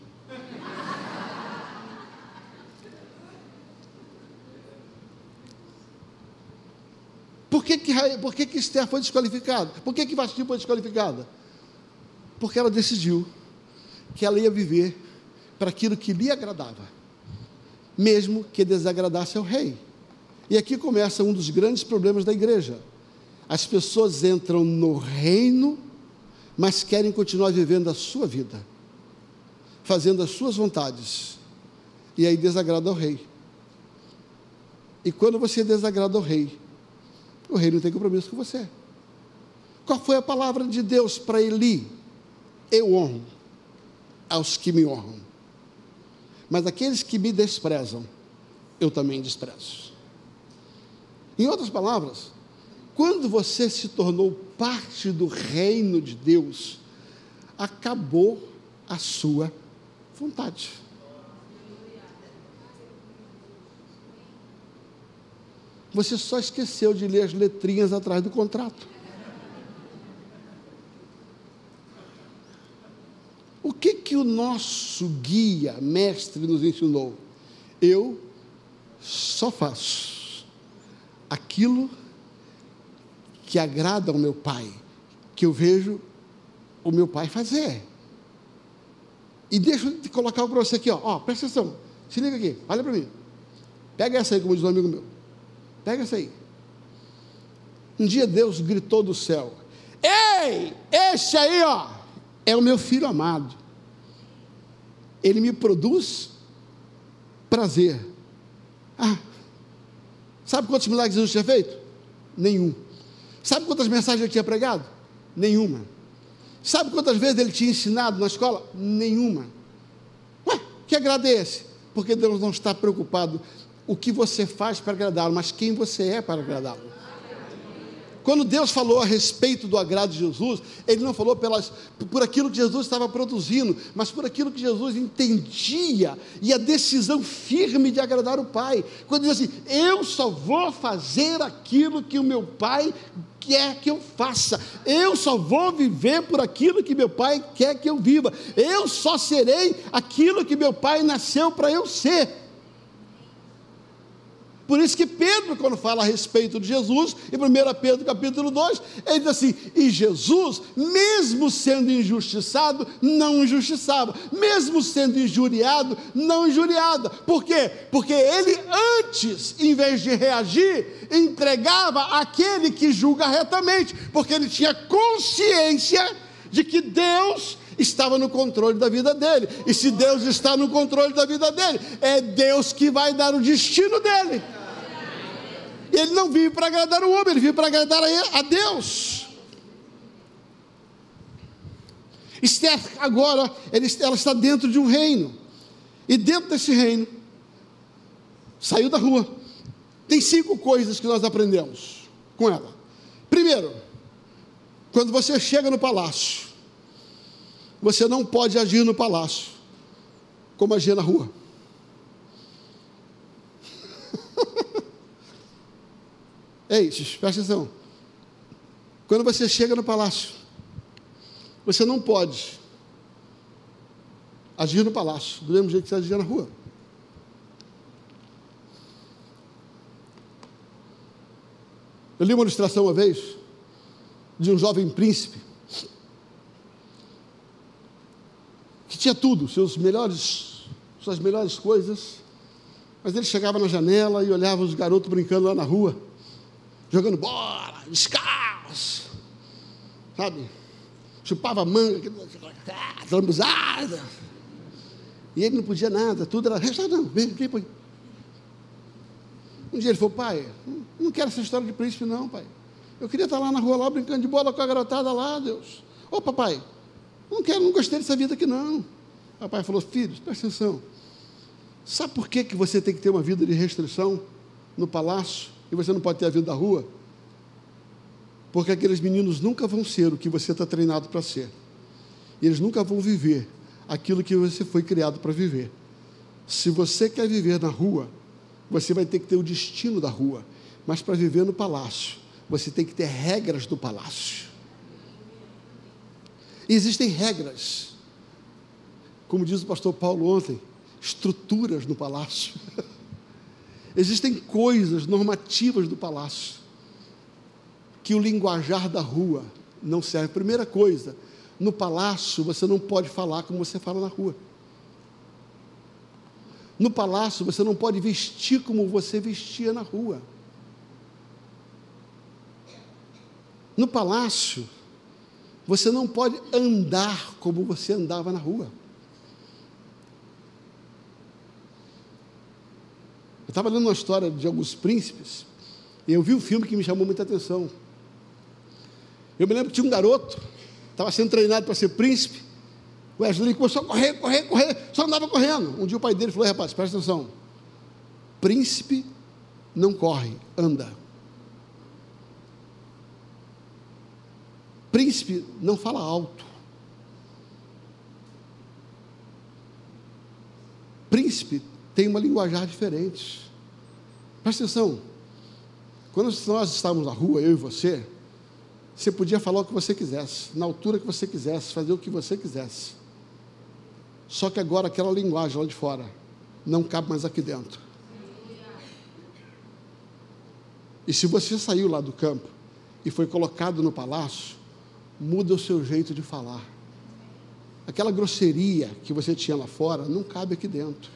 Por que, que, por que, que Esther foi desqualificada? Por que, que Vasti foi desqualificada? Porque ela decidiu que ela ia viver para aquilo que lhe agradava, mesmo que desagradasse ao rei. E aqui começa um dos grandes problemas da igreja. As pessoas entram no reino, mas querem continuar vivendo a sua vida, fazendo as suas vontades, e aí desagrada ao rei. E quando você desagrada ao rei, o rei não tem compromisso com você. Qual foi a palavra de Deus para Eli? Eu honro aos que me honram. Mas aqueles que me desprezam, eu também desprezo. Em outras palavras, quando você se tornou parte do reino de Deus, acabou a sua vontade. Você só esqueceu de ler as letrinhas atrás do contrato. O que que o nosso guia, mestre, nos ensinou? Eu só faço aquilo que agrada ao meu pai, que eu vejo o meu pai fazer. E deixa eu colocar para você aqui, ó, ó, presta atenção, se liga aqui, olha para mim. Pega essa aí, como diz um amigo meu. Pega essa aí. Um dia Deus gritou do céu: Ei, este aí, ó, é o meu filho amado. Ele me produz prazer. Ah, sabe quantos milagres Jesus tinha feito? Nenhum. Sabe quantas mensagens ele tinha pregado? Nenhuma. Sabe quantas vezes ele tinha ensinado na escola? Nenhuma. Ué, que agrado é esse? Porque Deus não está preocupado o que você faz para agradá-lo, mas quem você é para agradá-lo. Quando Deus falou a respeito do agrado de Jesus, Ele não falou pelas, por aquilo que Jesus estava produzindo, mas por aquilo que Jesus entendia e a decisão firme de agradar o Pai. Quando diz assim: Eu só vou fazer aquilo que o meu Pai quer que eu faça. Eu só vou viver por aquilo que meu pai quer que eu viva. Eu só serei aquilo que meu pai nasceu para eu ser. Por isso que Pedro, quando fala a respeito de Jesus, em 1 Pedro capítulo 2, ele diz assim: e Jesus, mesmo sendo injustiçado, não injustiçava, mesmo sendo injuriado, não injuriava. Por quê? Porque ele antes, em vez de reagir, entregava aquele que julga retamente, porque ele tinha consciência de que Deus estava no controle da vida dele. E se Deus está no controle da vida dele, é Deus que vai dar o destino dele. Ele não vive para agradar o homem, ele vive para agradar a Deus. Esther, agora, ela está dentro de um reino. E dentro desse reino, saiu da rua. Tem cinco coisas que nós aprendemos com ela. Primeiro, quando você chega no palácio, você não pode agir no palácio como agir na rua. É isso, presta atenção. Quando você chega no palácio, você não pode agir no palácio do mesmo jeito que você agia na rua. Eu li uma ilustração uma vez de um jovem príncipe que tinha tudo, seus melhores, suas melhores coisas, mas ele chegava na janela e olhava os garotos brincando lá na rua jogando bola, descalço, sabe? Chupava manga, lambuzada. E ele não podia nada, tudo era. Não, vem, vem, põe. Um dia ele falou, pai, não quero essa história de príncipe, não, pai. Eu queria estar lá na rua, lá, brincando de bola com a garotada lá, Deus. Ô, papai, não quero, não gostei dessa vida aqui, não. O papai falou, filho, presta atenção. Sabe por que, que você tem que ter uma vida de restrição no palácio? e você não pode ter a vida da rua, porque aqueles meninos nunca vão ser o que você está treinado para ser. E eles nunca vão viver aquilo que você foi criado para viver. Se você quer viver na rua, você vai ter que ter o destino da rua. Mas para viver no palácio, você tem que ter regras do palácio. Existem regras. Como diz o pastor Paulo ontem, estruturas no palácio. Existem coisas normativas do palácio que o linguajar da rua não serve. Primeira coisa, no palácio você não pode falar como você fala na rua. No palácio você não pode vestir como você vestia na rua. No palácio você não pode andar como você andava na rua. Eu estava lendo uma história de alguns príncipes, e eu vi um filme que me chamou muita atenção. Eu me lembro que tinha um garoto, estava sendo treinado para ser príncipe. O Wesley começou a correr, correr, correr, só andava correndo. Um dia o pai dele falou: rapaz, presta atenção. Príncipe não corre, anda. Príncipe não fala alto. Príncipe tem uma linguajar diferente. Presta atenção. Quando nós estávamos na rua, eu e você, você podia falar o que você quisesse, na altura que você quisesse, fazer o que você quisesse. Só que agora aquela linguagem lá de fora não cabe mais aqui dentro. E se você saiu lá do campo e foi colocado no palácio, muda o seu jeito de falar. Aquela grosseria que você tinha lá fora não cabe aqui dentro.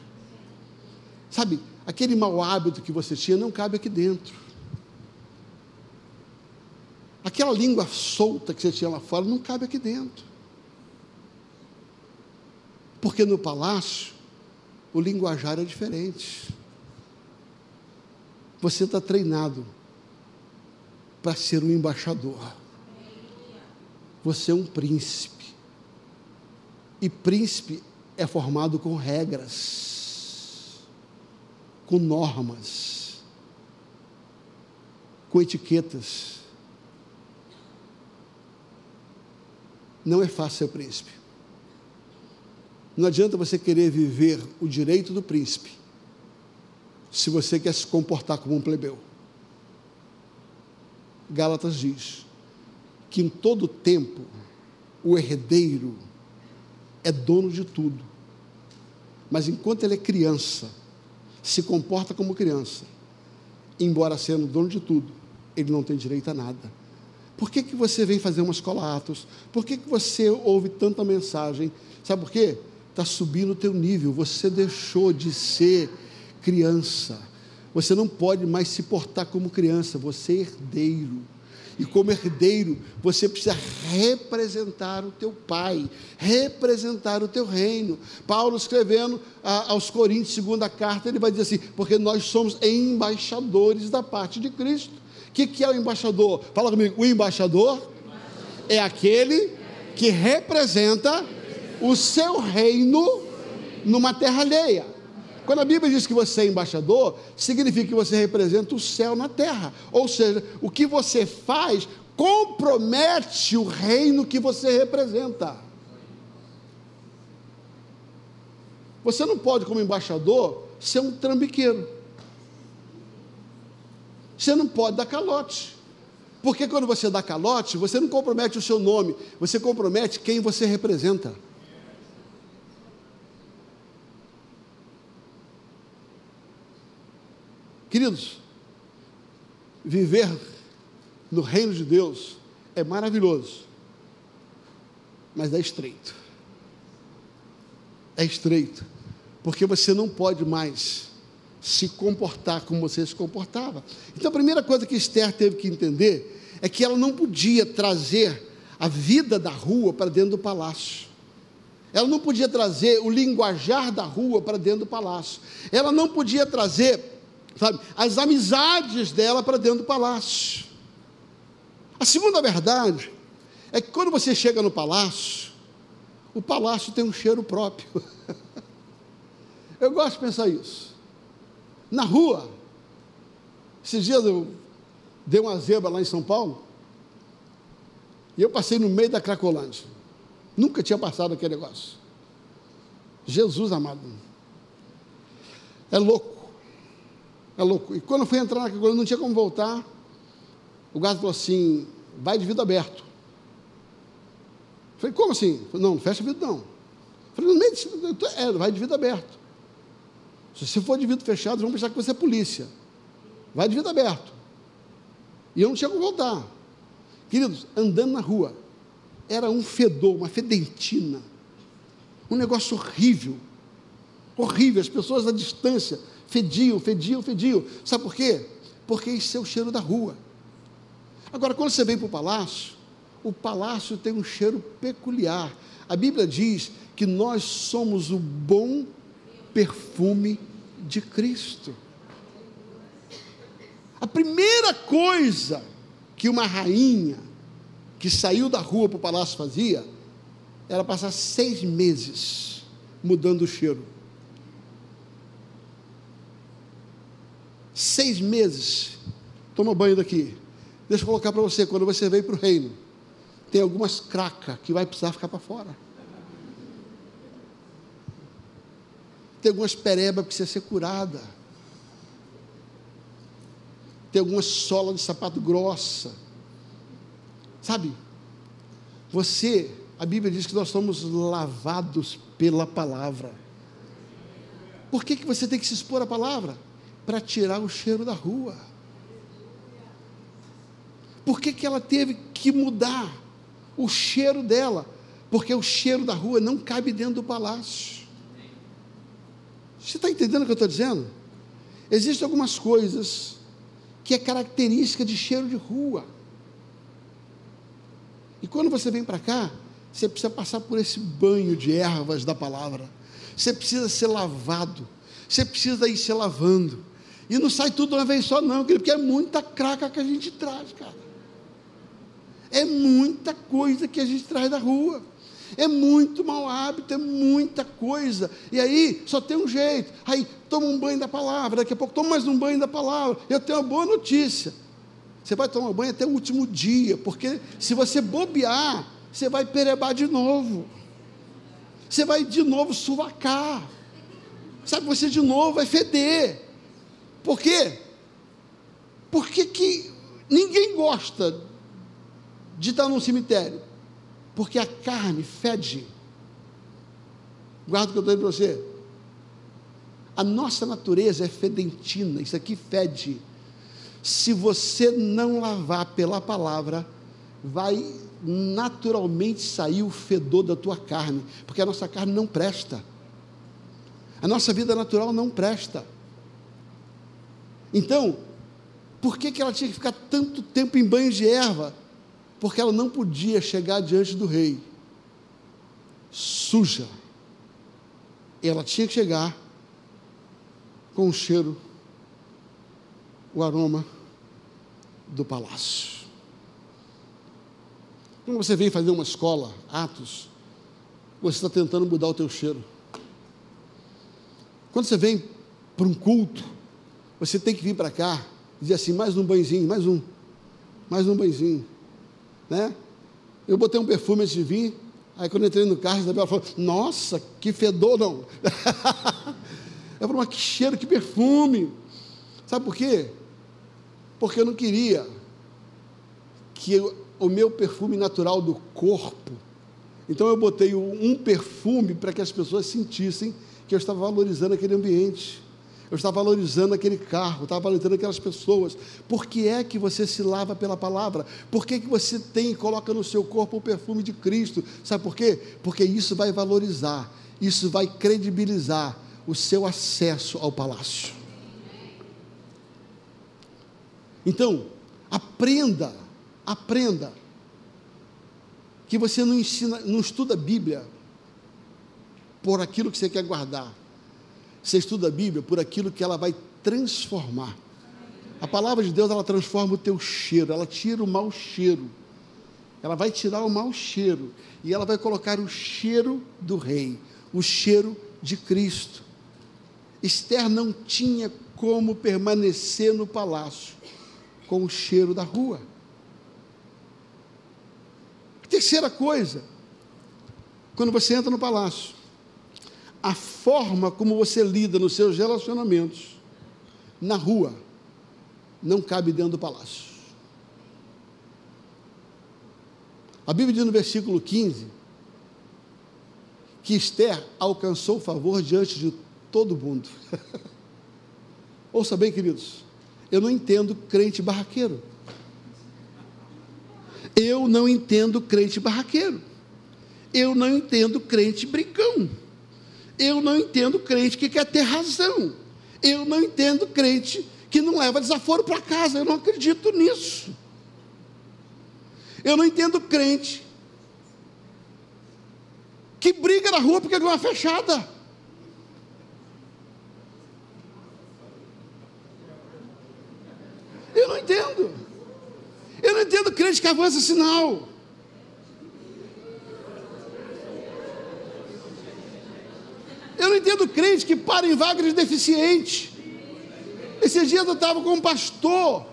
Sabe, aquele mau hábito que você tinha não cabe aqui dentro. Aquela língua solta que você tinha lá fora não cabe aqui dentro. Porque no palácio, o linguajar é diferente. Você está treinado para ser um embaixador. Você é um príncipe. E príncipe é formado com regras, com normas, com etiquetas. Não é fácil ser príncipe. Não adianta você querer viver o direito do príncipe se você quer se comportar como um plebeu. Gálatas diz que em todo tempo o herdeiro é dono de tudo. Mas enquanto ele é criança, se comporta como criança, embora sendo dono de tudo, ele não tem direito a nada. Por que, que você vem fazer uma escola Atos? Por que, que você ouve tanta mensagem? Sabe por quê? Está subindo o teu nível, você deixou de ser criança. Você não pode mais se portar como criança, você é herdeiro. E como herdeiro, você precisa representar o teu pai, representar o teu reino. Paulo escrevendo a, aos Coríntios, segunda carta, ele vai dizer assim: porque nós somos embaixadores da parte de Cristo. O que, que é o embaixador? Fala comigo, o embaixador é aquele que representa o seu reino numa terra alheia. Quando a Bíblia diz que você é embaixador, significa que você representa o céu na terra. Ou seja, o que você faz compromete o reino que você representa. Você não pode, como embaixador, ser um trambiqueiro. Você não pode dar calote. Porque quando você dá calote, você não compromete o seu nome, você compromete quem você representa. Queridos, viver no reino de Deus é maravilhoso, mas é estreito. É estreito, porque você não pode mais se comportar como você se comportava. Então a primeira coisa que Esther teve que entender é que ela não podia trazer a vida da rua para dentro do palácio. Ela não podia trazer o linguajar da rua para dentro do palácio. Ela não podia trazer sabe, as amizades dela para dentro do palácio. A segunda verdade é que quando você chega no palácio, o palácio tem um cheiro próprio. eu gosto de pensar isso. Na rua, esses dias eu dei uma zebra lá em São Paulo, e eu passei no meio da Cracolândia. Nunca tinha passado aquele negócio. Jesus amado. É louco. É louco. E quando eu fui entrar naquela coisa, não tinha como voltar. O gato falou assim: vai de vidro aberto. Falei, como assim? Falei, não, não fecha vidro não. Falei, no meio é, vai de vidro aberto. Se você for de vidro fechado, vão pensar que você é polícia. Vai de vidro aberto. E eu não tinha como voltar. Queridos, andando na rua, era um fedor, uma fedentina. Um negócio horrível. Horrível. As pessoas à distância Fediam, fediam, fediam. Sabe por quê? Porque isso é o cheiro da rua. Agora, quando você vem para o palácio, o palácio tem um cheiro peculiar. A Bíblia diz que nós somos o bom perfume de Cristo. A primeira coisa que uma rainha que saiu da rua para o palácio fazia era passar seis meses mudando o cheiro. Seis meses. Toma banho daqui. Deixa eu colocar para você, quando você veio para o reino, tem algumas cracas que vai precisar ficar para fora. Tem algumas perebas que precisa ser curada. Tem algumas solas de sapato grossa. Sabe? Você, a Bíblia diz que nós somos lavados pela palavra. Por que, que você tem que se expor à palavra? Para tirar o cheiro da rua. Por que, que ela teve que mudar o cheiro dela? Porque o cheiro da rua não cabe dentro do palácio. Você está entendendo o que eu estou dizendo? Existem algumas coisas que é característica de cheiro de rua. E quando você vem para cá, você precisa passar por esse banho de ervas da palavra. Você precisa ser lavado. Você precisa ir se lavando. E não sai tudo uma vez só, não, porque é muita craca que a gente traz, cara. É muita coisa que a gente traz da rua. É muito mau hábito, é muita coisa. E aí só tem um jeito. Aí toma um banho da palavra, daqui a pouco toma mais um banho da palavra. Eu tenho uma boa notícia. Você vai tomar banho até o último dia, porque se você bobear, você vai perebar de novo. Você vai de novo suvacar. Sabe, você de novo vai feder. Por quê? Porque que ninguém gosta de estar num cemitério. Porque a carne fede. Guarda o que eu estou dizendo para você. A nossa natureza é fedentina, isso aqui fede. Se você não lavar pela palavra, vai naturalmente sair o fedor da tua carne, porque a nossa carne não presta. A nossa vida natural não presta. Então, por que, que ela tinha que ficar tanto tempo em banho de erva? Porque ela não podia chegar diante do rei suja. Ela tinha que chegar com o cheiro, o aroma do palácio. Quando você vem fazer uma escola, Atos, você está tentando mudar o teu cheiro. Quando você vem para um culto, você tem que vir para cá e dizer assim, mais um banhozinho, mais um, mais um banhozinho, né? Eu botei um perfume antes de vir, aí quando eu entrei no carro, a Isabela falou, nossa, que fedor, não. eu falei, mas que cheiro, que perfume. Sabe por quê? Porque eu não queria que eu, o meu perfume natural do corpo. Então eu botei um perfume para que as pessoas sentissem que eu estava valorizando aquele ambiente. Eu estava valorizando aquele carro, estava valorizando aquelas pessoas. Por que é que você se lava pela palavra? Por que, que você tem e coloca no seu corpo o perfume de Cristo? Sabe por quê? Porque isso vai valorizar, isso vai credibilizar o seu acesso ao palácio. Então, aprenda Aprenda que você não ensina, não estuda a Bíblia por aquilo que você quer guardar. Você estuda a Bíblia por aquilo que ela vai transformar. A palavra de Deus, ela transforma o teu cheiro, ela tira o mau cheiro. Ela vai tirar o mau cheiro e ela vai colocar o cheiro do rei, o cheiro de Cristo. Esther não tinha como permanecer no palácio com o cheiro da rua. Terceira coisa, quando você entra no palácio, a forma como você lida nos seus relacionamentos na rua não cabe dentro do palácio. A Bíblia diz no versículo 15 que Esther alcançou favor diante de todo mundo. Ouça bem, queridos, eu não entendo crente barraqueiro. Eu não entendo crente barraqueiro. Eu não entendo crente brigão. Eu não entendo crente que quer ter razão. Eu não entendo crente que não leva desaforo para casa. Eu não acredito nisso. Eu não entendo crente que briga na rua porque é fechada. Eu não entendo. Eu não entendo crente que avança sinal. Eu não entendo crente que para em vaga de deficiente. Esses dias eu estava com um pastor.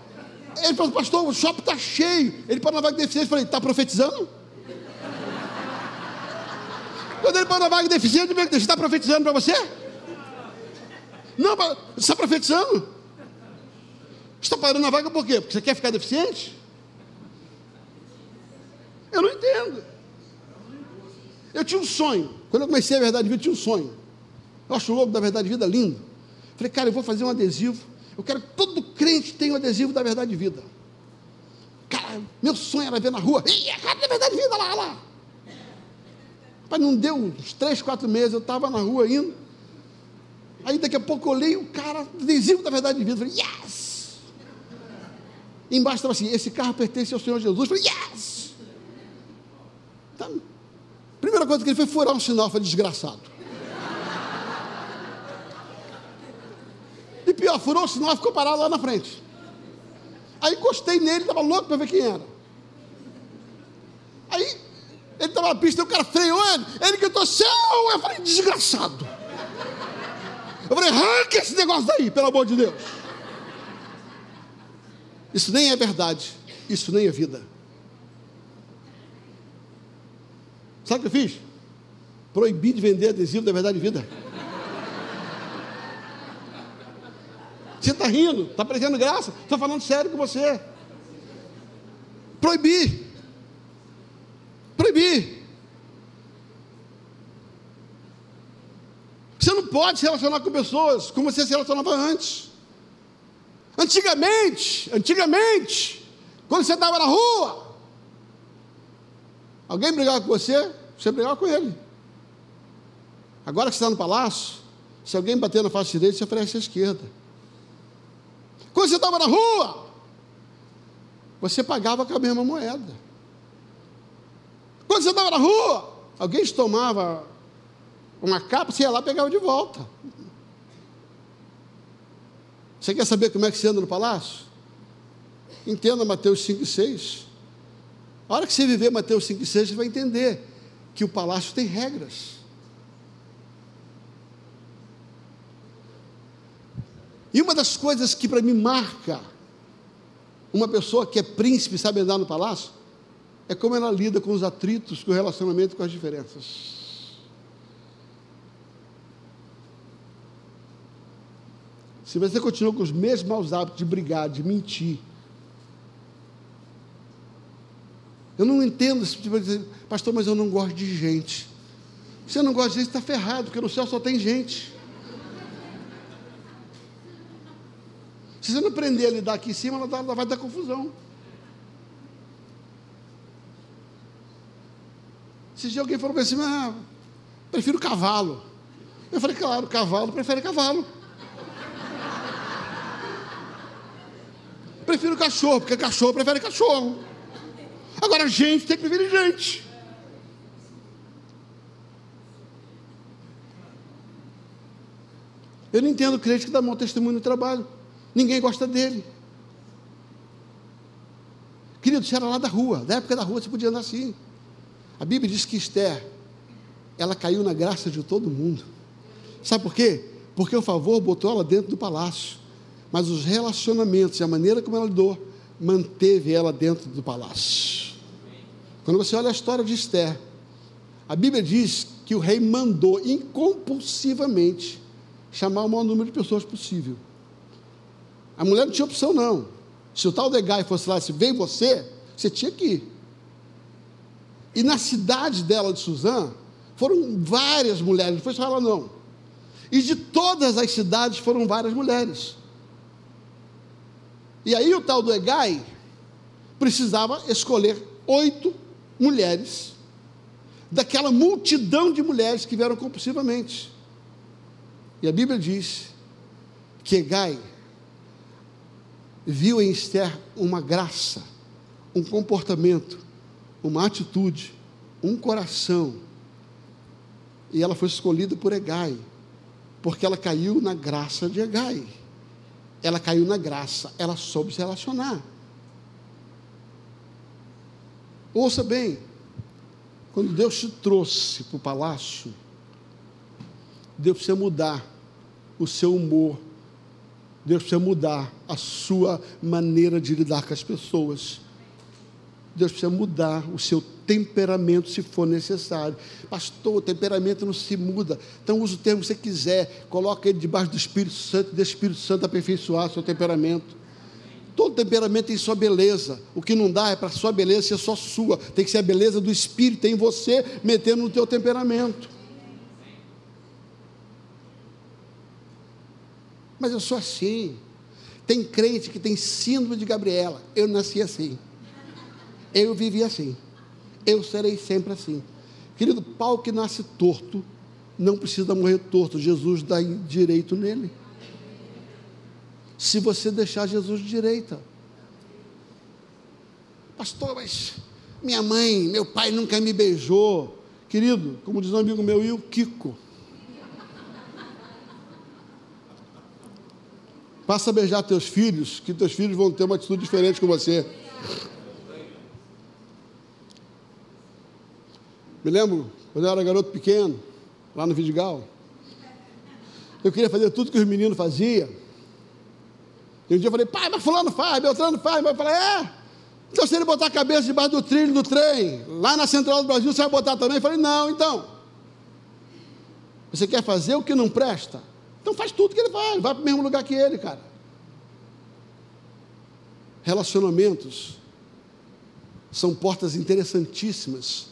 Ele falou, pastor, o shopping está cheio. Ele parou na vaga de deficiente. Eu falei, está profetizando? Quando ele parou na vaga de deficiente, ele está profetizando para você? Não, está profetizando? Está parando na vaga por quê? Porque você quer ficar deficiente? Eu não entendo. Eu tinha um sonho. Quando eu comecei a Verdade eu tinha um sonho. Eu acho o logo da Verdade de Vida lindo. Falei, cara, eu vou fazer um adesivo. Eu quero que todo crente tenha um adesivo da Verdade de Vida. Cara, meu sonho era ver na rua. Ih, a cara da Verdade de Vida lá, lá. Mas não deu uns três, quatro meses, eu estava na rua indo. Aí daqui a pouco eu o cara, adesivo da Verdade de Vida. Falei, yes! Embaixo estava assim: esse carro pertence ao Senhor Jesus. Falei, yes! Tá. Primeira coisa que ele foi furar um sinal, foi desgraçado. E pior, furou o sinal e ficou parado lá na frente. Aí encostei nele, estava louco para ver quem era. Aí ele estava na pista, o cara freou ele, ele gritou, céu! Eu falei, desgraçado. Eu falei, arranca esse negócio daí, pelo amor de Deus. Isso nem é verdade, isso nem é vida. Sabe o que eu fiz? Proibi de vender adesivo da verdade e vida. Você está rindo, está parecendo graça, estou falando sério com você. Proibir. Proibir. Você não pode se relacionar com pessoas como você se relacionava antes. Antigamente, antigamente, quando você estava na rua, alguém brigava com você, você brigava com ele. Agora que você está no palácio, se alguém bater na face direita, você oferece à esquerda. Quando você estava na rua, você pagava com a mesma moeda. Quando você estava na rua, alguém te tomava uma capa, você ia lá e pegava de volta. Você quer saber como é que você anda no palácio? Entenda Mateus 5 e 6. A hora que você viver Mateus 5 e 6, você vai entender que o palácio tem regras. E uma das coisas que para mim marca uma pessoa que é príncipe e sabe andar no palácio é como ela lida com os atritos, com o relacionamento, com as diferenças. Se você continua com os mesmos maus hábitos de brigar, de mentir, eu não entendo esse tipo de dizer, pastor, mas eu não gosto de gente. Se você não gosta de gente, está ferrado, porque no céu só tem gente. Se você não aprender a lidar aqui em cima, ela, ela vai dar confusão. Se dia alguém falou para mim ah, prefiro cavalo. Eu falei, claro, cavalo prefere cavalo. Prefiro cachorro, porque cachorro prefere cachorro. Agora, gente tem que preferir gente. Eu não entendo crente que dá mau testemunho no trabalho. Ninguém gosta dele. Querido, você era lá da rua, da época da rua você podia andar assim. A Bíblia diz que Esther, ela caiu na graça de todo mundo. Sabe por quê? Porque o favor botou ela dentro do palácio. Mas os relacionamentos e a maneira como ela lidou, manteve ela dentro do palácio. Quando você olha a história de Esther, a Bíblia diz que o rei mandou incompulsivamente chamar o maior número de pessoas possível. A mulher não tinha opção, não. Se o tal de Gai fosse lá e se vem você, você tinha que ir. E na cidade dela de Suzã, foram várias mulheres, não foi só ela não. E de todas as cidades foram várias mulheres. E aí o tal do Egai precisava escolher oito mulheres daquela multidão de mulheres que vieram compulsivamente. E a Bíblia diz que Egai viu em Esther uma graça, um comportamento, uma atitude, um coração. E ela foi escolhida por Egai, porque ela caiu na graça de Egai. Ela caiu na graça, ela soube se relacionar. Ouça bem, quando Deus te trouxe para o palácio, Deus precisa mudar o seu humor, Deus precisa mudar a sua maneira de lidar com as pessoas. Deus precisa mudar o seu temperamento se for necessário. Pastor, o temperamento não se muda. Então use o termo que você quiser, coloca ele debaixo do Espírito Santo, deixa o Espírito Santo aperfeiçoar seu temperamento. Todo temperamento tem sua beleza. O que não dá é para sua beleza ser só sua. Tem que ser a beleza do Espírito em você, metendo no teu temperamento. Mas eu sou assim. Tem crente que tem síndrome de Gabriela. Eu nasci assim. Eu vivi assim. Eu serei sempre assim. Querido, pau que nasce torto, não precisa morrer torto. Jesus dá direito nele. Se você deixar Jesus de direita. Pastor, mas Minha mãe, meu pai nunca me beijou. Querido, como diz um amigo meu, e o Kiko? Passa a beijar teus filhos, que teus filhos vão ter uma atitude diferente com você. Me lembro, quando eu era garoto pequeno, lá no Vidigal, eu queria fazer tudo que os meninos faziam. E um dia eu falei, pai, mas fulano faz, Beltrano faz. Mas eu falei, é. Então se ele botar a cabeça debaixo do trilho do trem, lá na Central do Brasil, você vai botar também? Eu falei, não, então. Você quer fazer o que não presta? Então faz tudo que ele faz, vai para o mesmo lugar que ele, cara. Relacionamentos são portas interessantíssimas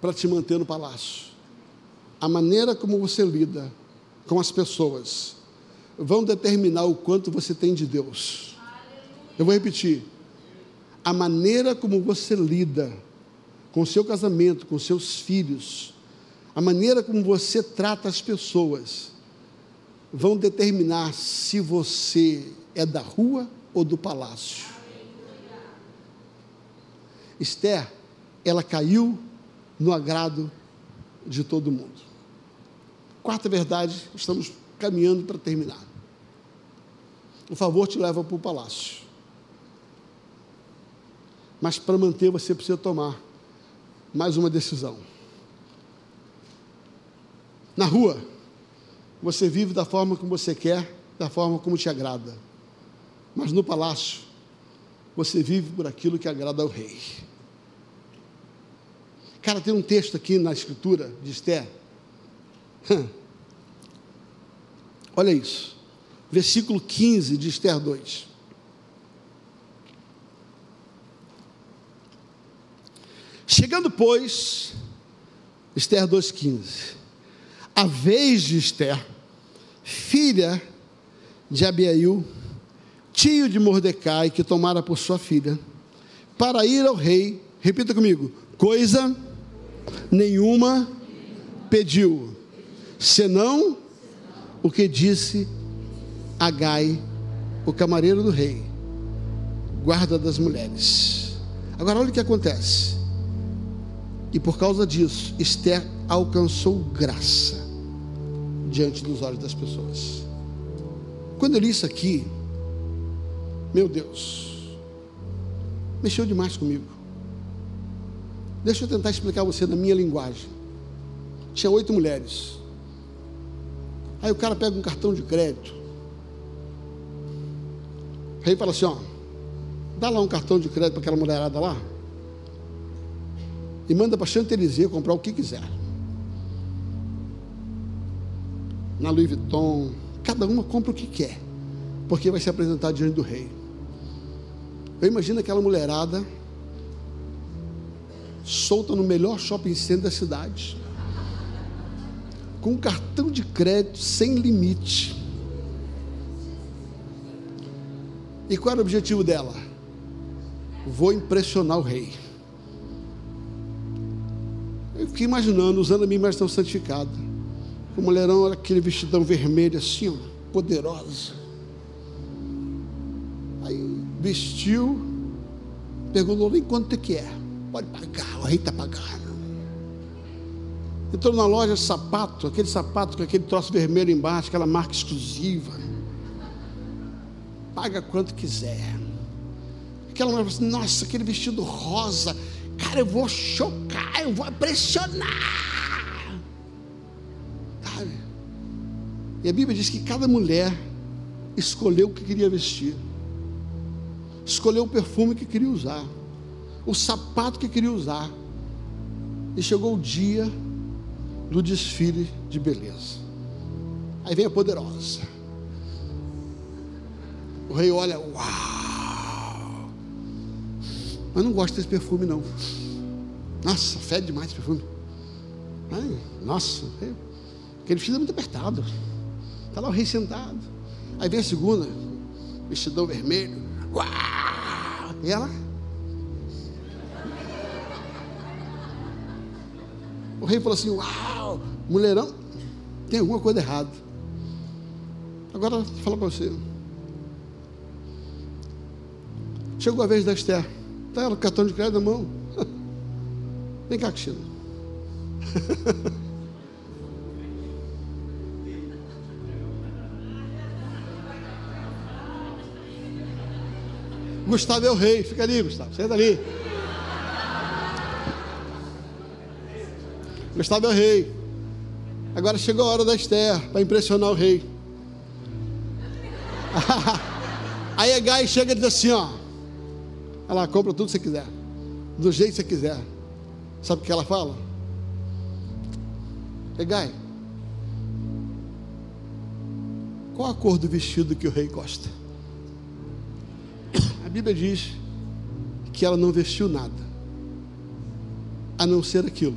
para te manter no palácio. A maneira como você lida com as pessoas vão determinar o quanto você tem de Deus. Eu vou repetir. A maneira como você lida com o seu casamento, com seus filhos, a maneira como você trata as pessoas, vão determinar se você é da rua ou do palácio. Esther, ela caiu no agrado de todo mundo. Quarta verdade, estamos caminhando para terminar. O favor te leva para o palácio. Mas para manter você precisa tomar mais uma decisão. Na rua, você vive da forma como você quer, da forma como te agrada. Mas no palácio, você vive por aquilo que agrada ao rei. Cara, tem um texto aqui na escritura de Esther. Olha isso. Versículo 15 de Esther 2. Chegando, pois, Esther 2,15, a vez de Esther, filha de Abiail, tio de Mordecai, que tomara por sua filha, para ir ao rei, repita comigo, coisa nenhuma pediu, senão o que disse Agai, o camareiro do rei, guarda das mulheres. Agora olha o que acontece. E por causa disso, Esther alcançou graça diante dos olhos das pessoas. Quando eu li isso aqui, meu Deus, mexeu demais comigo. Deixa eu tentar explicar a você na minha linguagem. Tinha oito mulheres. Aí o cara pega um cartão de crédito. Rei fala assim: ó, dá lá um cartão de crédito para aquela mulherada lá. E manda para Chanterizia comprar o que quiser. Na Louis Vuitton. Cada uma compra o que quer. Porque vai se apresentar diante do rei. Eu imagino aquela mulherada solta no melhor shopping center da cidade, com um cartão de crédito sem limite. E qual era o objetivo dela? Vou impressionar o rei. Eu fiquei imaginando, usando a minha imaginação santificada. O mulherão era aquele vestidão vermelho assim, ó, poderosa. Aí vestiu, perguntou nem quanto é que é. Pode pagar, o rei está pagando. Entrou na loja de sapato, aquele sapato com aquele troço vermelho embaixo, aquela marca exclusiva. Paga quanto quiser. Aquela mulher falou assim: Nossa, aquele vestido rosa. Cara, eu vou chocar, eu vou impressionar. E a Bíblia diz que cada mulher escolheu o que queria vestir, escolheu o perfume que queria usar o sapato que queria usar. E chegou o dia do desfile de beleza. Aí vem a poderosa. O rei olha, uau! Mas não gosto desse perfume, não. Nossa, fede demais esse perfume. Ai, nossa, aquele vestido é muito apertado. Está lá o rei sentado. Aí vem a segunda, vestidão vermelho. Uau! E ela? O rei falou assim: Uau, mulherão, tem alguma coisa errada. Agora, vou falar para você. Chegou a vez da Esther. Está ela com o cartão de crédito na mão. Vem cá, Cristina. Gustavo é o rei. Fica ali, Gustavo. Senta ali. Gustavo é o rei. Agora chegou a hora da Esther para impressionar o rei. Aí a Gai chega e diz assim: ó. Ela compra tudo que você quiser. Do jeito que você quiser. Sabe o que ela fala? Gai. qual a cor do vestido que o rei gosta? A Bíblia diz que ela não vestiu nada, a não ser aquilo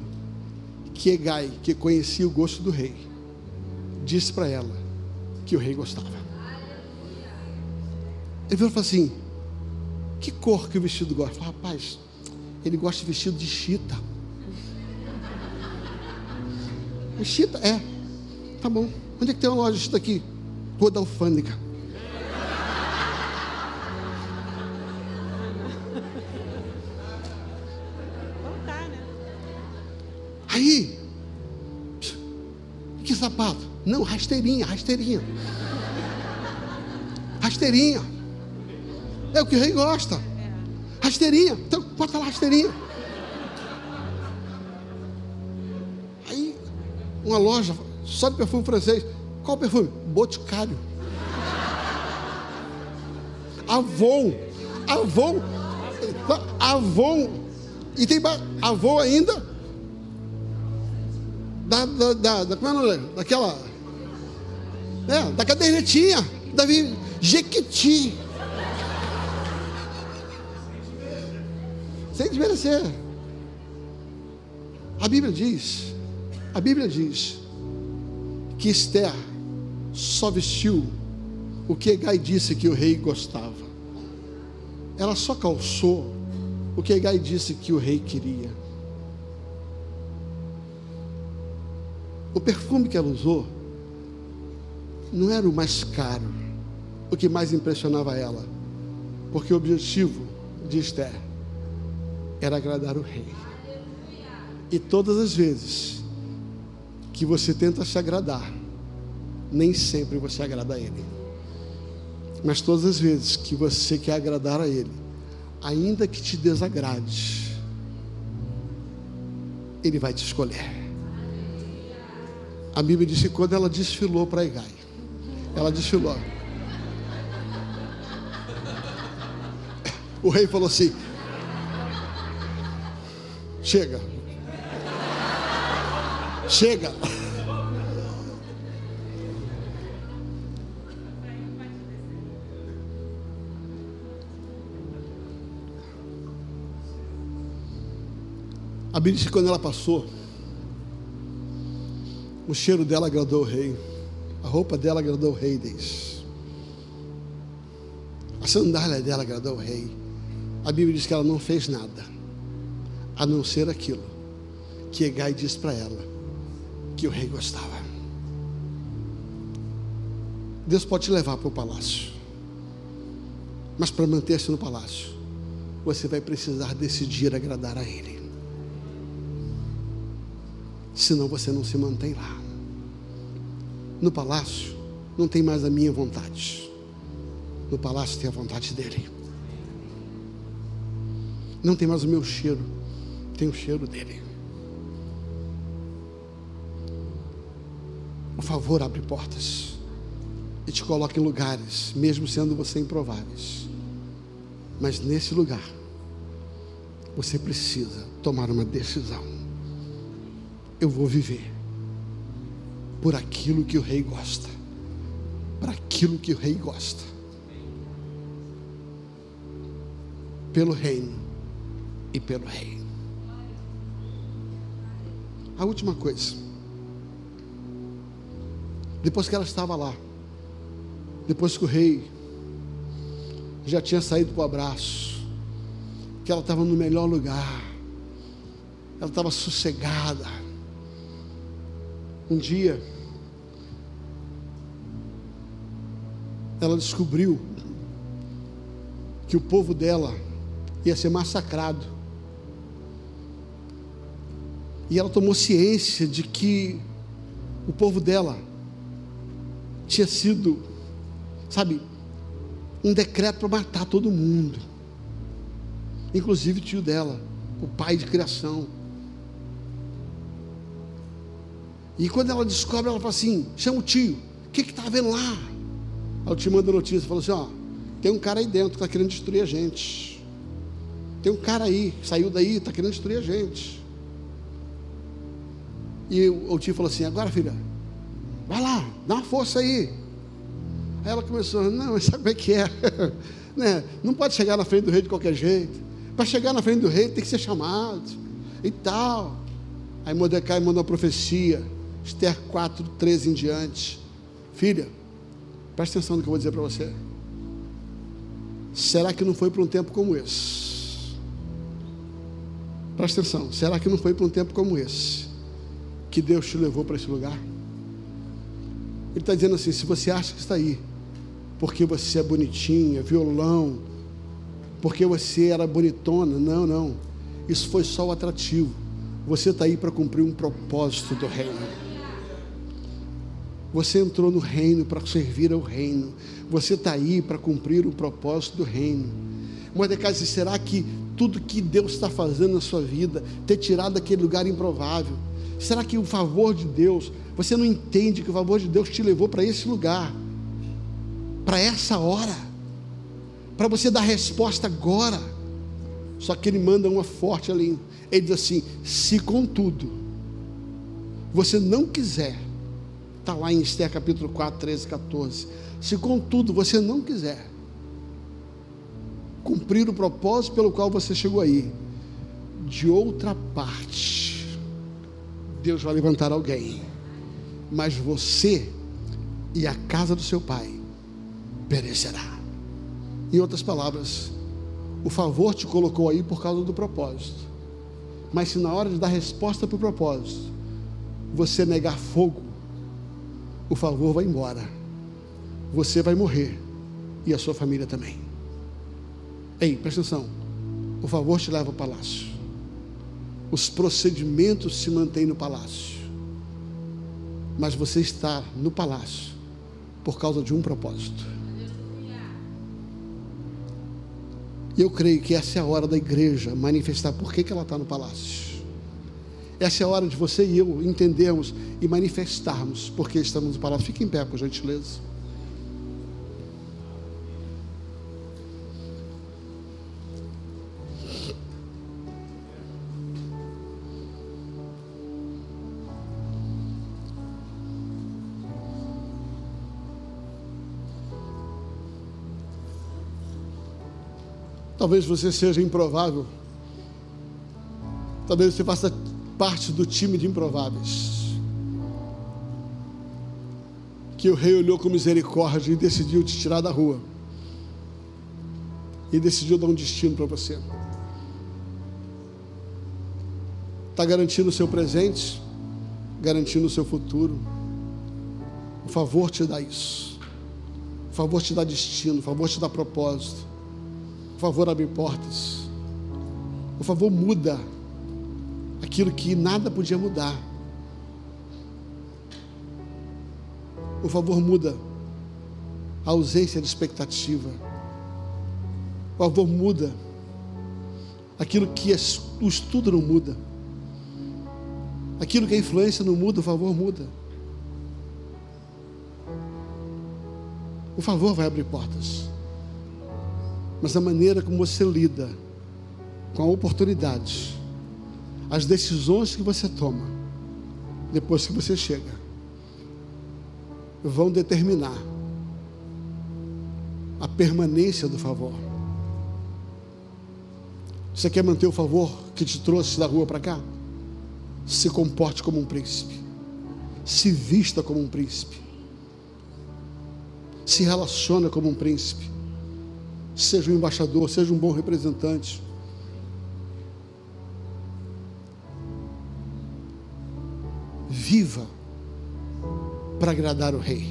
que Egai, que conhecia o gosto do rei, disse para ela que o rei gostava. Ele falou assim: Que cor que o vestido gosta? Falei, rapaz, ele gosta de vestido de chita. Chita? É. Tá bom. Onde é que tem uma loja de chita aqui? Toda alfândega. Não, rasteirinha, rasteirinha. Rasteirinha. É o que o rei gosta. Rasteirinha. Então, bota lá rasteirinha. Aí, uma loja só de perfume francês. Qual perfume? Boticário. Avon. Avon. Avon. E tem Avon ainda da, da, da, da, como é o nome? daquela, é, da cadernetinha, da Jequiti. Sem desmerecer. A Bíblia diz, a Bíblia diz que Esther só vestiu o que Gai disse que o rei gostava. Ela só calçou o que Gai disse que o rei queria. O perfume que ela usou não era o mais caro, o que mais impressionava ela, porque o objetivo de Esther era agradar o rei. E todas as vezes que você tenta se agradar, nem sempre você agrada a ele. Mas todas as vezes que você quer agradar a ele, ainda que te desagrade, ele vai te escolher. A Bíblia diz que quando ela desfilou para Igai, ela desfilou. O rei falou assim: Chega. Chega. A Bíblia diz que quando ela passou, o cheiro dela agradou o rei. A roupa dela agradou o rei diz. A sandália dela agradou o rei. A Bíblia diz que ela não fez nada, a não ser aquilo que Egai disse para ela, que o rei gostava. Deus pode te levar para o palácio, mas para manter-se no palácio, você vai precisar decidir agradar a Ele. Senão você não se mantém lá no palácio não tem mais a minha vontade. No palácio tem a vontade dele. Não tem mais o meu cheiro, tem o cheiro dele. O favor abre portas e te coloca em lugares, mesmo sendo você improváveis. Mas nesse lugar, você precisa tomar uma decisão. Eu vou viver por aquilo que o rei gosta. Para aquilo que o rei gosta. Pelo reino e pelo rei. A última coisa. Depois que ela estava lá, depois que o rei já tinha saído para o abraço, que ela estava no melhor lugar, ela estava sossegada, um dia, ela descobriu que o povo dela ia ser massacrado. E ela tomou ciência de que o povo dela tinha sido, sabe, um decreto para matar todo mundo, inclusive o tio dela, o pai de criação. E quando ela descobre, ela fala assim: chama o tio, o que está vendo lá? Aí o tio manda notícia, falou assim: ó, tem um cara aí dentro que está querendo destruir a gente. Tem um cara aí, que saiu daí, está querendo destruir a gente. E o, tio falou assim: agora filha, vai lá, dá uma força aí. Aí ela começou, não, sabe como é que é? né? Não pode chegar na frente do rei de qualquer jeito. Para chegar na frente do rei tem que ser chamado e tal. Aí Mordecai mandou uma profecia, Esther 4, 13 em diante. Filha, preste atenção no que eu vou dizer para você. Será que não foi para um tempo como esse? Preste atenção, será que não foi para um tempo como esse que Deus te levou para esse lugar? Ele está dizendo assim: se você acha que está aí, porque você é bonitinha, violão, porque você era bonitona. Não, não. Isso foi só o atrativo. Você está aí para cumprir um propósito do reino. Você entrou no reino para servir ao reino. Você está aí para cumprir o propósito do reino. Mordecai disse: será que tudo que Deus está fazendo na sua vida, ter tirado daquele lugar improvável, será que o favor de Deus, você não entende que o favor de Deus te levou para esse lugar? para essa hora, para você dar resposta agora. Só que ele manda uma forte ali. Ele diz assim: se contudo você não quiser, está lá em Esther capítulo 4, 13, 14. Se contudo você não quiser cumprir o propósito pelo qual você chegou aí, de outra parte, Deus vai levantar alguém, mas você e a casa do seu pai perecerá. Em outras palavras, o favor te colocou aí por causa do propósito. Mas se na hora de dar resposta para o propósito, você negar fogo, o favor vai embora. Você vai morrer e a sua família também. Ei, presta atenção. O favor te leva ao palácio. Os procedimentos se mantêm no palácio. Mas você está no palácio por causa de um propósito. E eu creio que essa é a hora da igreja manifestar por que, que ela está no palácio. Essa é a hora de você e eu entendermos e manifestarmos porque estamos no palácio. Fique em pé, por gentileza. Talvez você seja improvável. Talvez você faça parte do time de improváveis. Que o rei olhou com misericórdia e decidiu te tirar da rua. E decidiu dar um destino para você. Está garantindo o seu presente, garantindo o seu futuro. O favor te dá isso. O favor te dá destino, o favor te dá propósito. Por favor, abre portas. Por favor, muda aquilo que nada podia mudar. Por favor, muda a ausência de expectativa. Por favor, muda aquilo que o estudo não muda. Aquilo que a influência não muda, por favor, muda. Por favor, vai abrir portas mas a maneira como você lida com a oportunidade, as decisões que você toma, depois que você chega, vão determinar a permanência do favor. Você quer manter o favor que te trouxe da rua para cá? Se comporte como um príncipe. Se vista como um príncipe. Se relaciona como um príncipe seja um embaixador, seja um bom representante. Viva para agradar o Rei.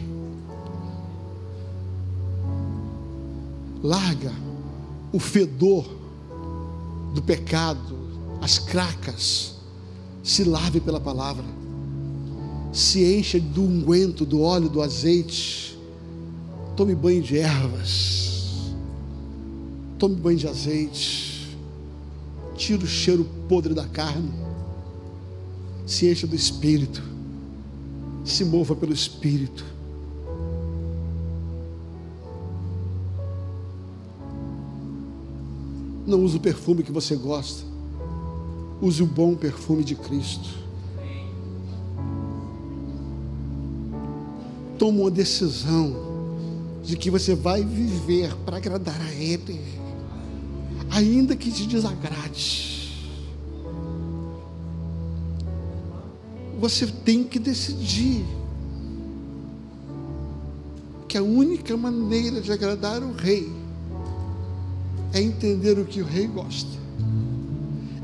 Larga o fedor do pecado, as cracas, Se lave pela palavra. Se encha do unguento, do óleo, do azeite. Tome banho de ervas. Tome banho de azeite. Tira o cheiro podre da carne. Se encha do espírito. Se mova pelo espírito. Não use o perfume que você gosta. Use o bom perfume de Cristo. Toma uma decisão de que você vai viver para agradar a Ele, ainda que te desagrade. Você tem que decidir que a única maneira de agradar o Rei é entender o que o Rei gosta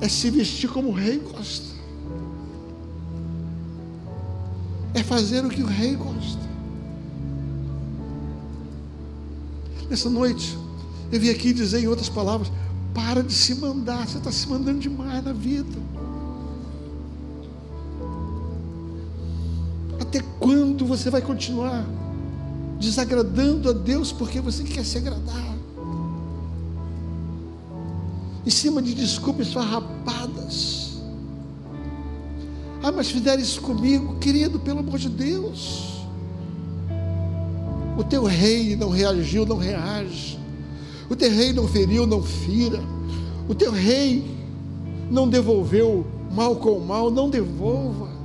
é se vestir como o rei gosta, é fazer o que o rei gosta. Nessa noite, eu vim aqui dizer em outras palavras: para de se mandar, você está se mandando demais na vida. Até quando você vai continuar desagradando a Deus porque você quer se agradar? em cima de desculpas farrapadas. Ah, mas fizeram isso comigo, querido, pelo amor de Deus. O teu rei não reagiu, não reage. O teu rei não feriu, não fira. O teu rei não devolveu mal com mal, não devolva.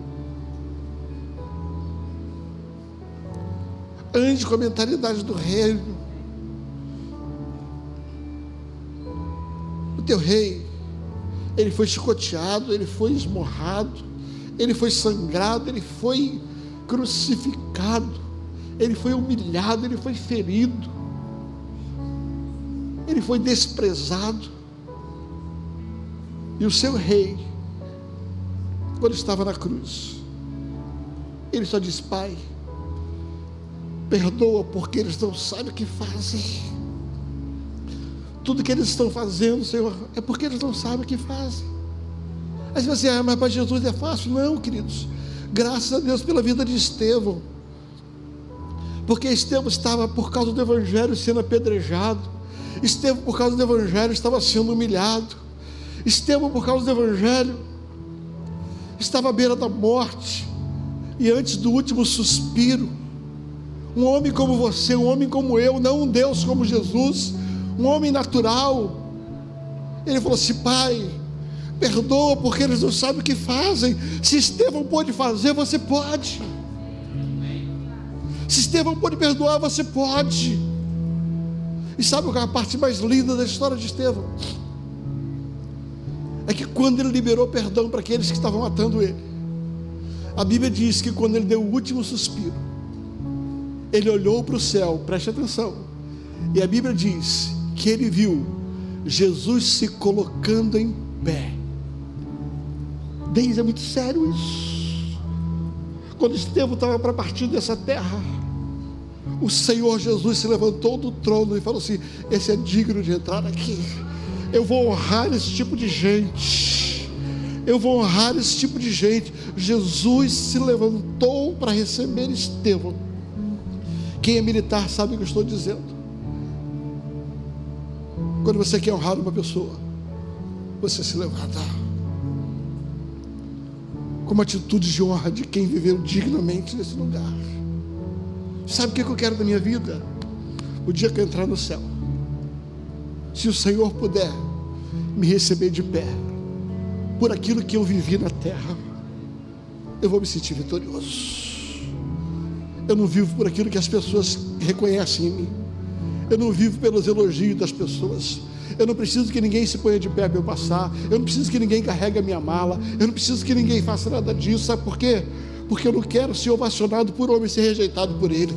Ande com a mentalidade do reino. O teu rei, ele foi chicoteado, ele foi esmorrado, ele foi sangrado, ele foi crucificado, ele foi humilhado, ele foi ferido, ele foi desprezado. E o seu rei, quando estava na cruz, ele só disse: Pai, perdoa porque eles não sabem o que fazem. Tudo que eles estão fazendo, Senhor, é porque eles não sabem o que fazem. Aí você, ah, mas para Jesus é fácil? Não, queridos. Graças a Deus pela vida de Estevão. Porque Estevão estava, por causa do Evangelho, sendo apedrejado. Estevão, por causa do Evangelho, estava sendo humilhado. Estevão, por causa do Evangelho, estava à beira da morte. E antes do último suspiro, um homem como você, um homem como eu, não um Deus como Jesus, um homem natural. Ele falou assim: Pai, perdoa porque eles não sabem o que fazem. Se Estevão pode fazer, você pode. Se Estevão pode perdoar, você pode. E sabe qual é a parte mais linda da história de Estevão? É que quando ele liberou perdão para aqueles que estavam matando ele, a Bíblia diz que quando ele deu o último suspiro, ele olhou para o céu, preste atenção, e a Bíblia diz que ele viu Jesus se colocando em pé. Deus é muito sério isso. Quando Estevão estava para partir dessa terra, o Senhor Jesus se levantou do trono e falou assim: Esse é digno de entrar aqui. Eu vou honrar esse tipo de gente. Eu vou honrar esse tipo de gente. Jesus se levantou para receber Estevão. Quem é militar sabe o que eu estou dizendo. Quando você quer honrar uma pessoa, você se levanta com uma atitude de honra de quem viveu dignamente nesse lugar. Sabe o que eu quero da minha vida? O dia que eu entrar no céu, se o Senhor puder me receber de pé, por aquilo que eu vivi na terra, eu vou me sentir vitorioso. Eu não vivo por aquilo que as pessoas reconhecem em mim. Eu não vivo pelos elogios das pessoas. Eu não preciso que ninguém se ponha de pé para eu passar. Eu não preciso que ninguém carregue a minha mala. Eu não preciso que ninguém faça nada disso. Sabe por quê? Porque eu não quero ser ovacionado por homem e ser rejeitado por ele.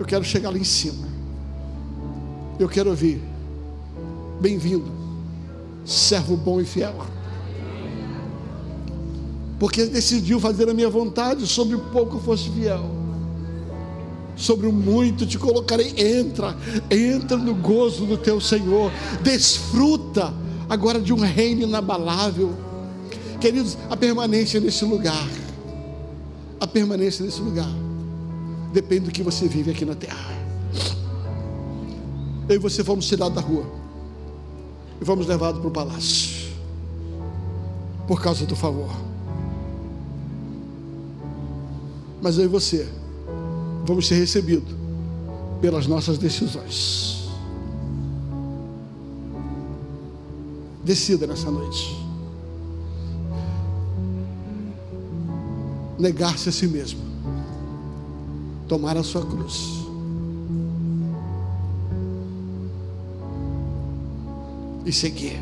Eu quero chegar lá em cima. Eu quero ouvir. Bem-vindo, servo bom e fiel. Porque decidiu fazer a minha vontade, sobre o pouco fosse fiel sobre o muito te colocarei. Entra, entra no gozo do teu Senhor, desfruta agora de um reino inabalável. Queridos, a permanência nesse lugar, a permanência nesse lugar, depende do que você vive aqui na terra. Eu e você vamos tirar da rua e vamos levado para o palácio, por causa do favor. Mas eu e você vamos ser recebidos pelas nossas decisões. Decida nessa noite. Negar-se a si mesmo. Tomar a sua cruz. E seguir.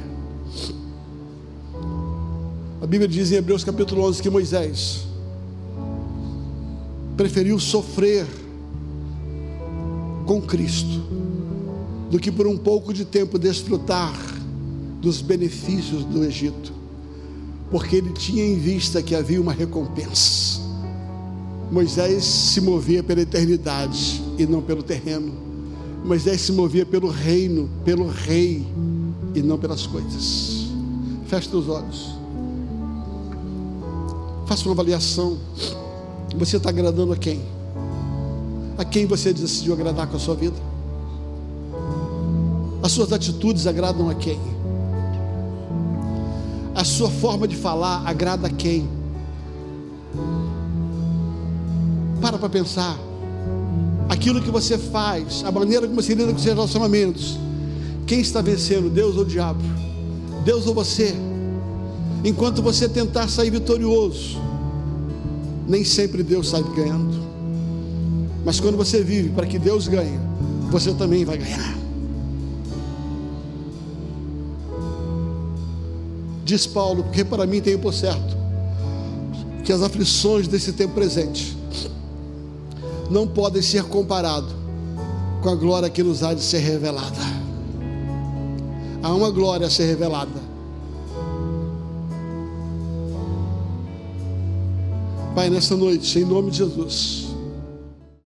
A Bíblia diz em Hebreus capítulo 11 que Moisés preferiu sofrer com Cristo do que por um pouco de tempo desfrutar dos benefícios do Egito, porque ele tinha em vista que havia uma recompensa. Moisés se movia pela eternidade e não pelo terreno. Moisés se movia pelo reino, pelo rei e não pelas coisas. Feche os olhos. Faça uma avaliação. Você está agradando a quem? A quem você decidiu agradar com a sua vida? As suas atitudes agradam a quem? A sua forma de falar agrada a quem? Para para pensar. Aquilo que você faz, a maneira como você lida com seus relacionamentos. Quem está vencendo, Deus ou o diabo? Deus ou você? Enquanto você tentar sair vitorioso, nem sempre Deus sai ganhando. Mas quando você vive para que Deus ganhe, você também vai ganhar. Diz Paulo, porque para mim tenho por certo que as aflições desse tempo presente não podem ser comparadas com a glória que nos há de ser revelada. Há uma glória a ser revelada. Pai, nessa noite, em nome de Jesus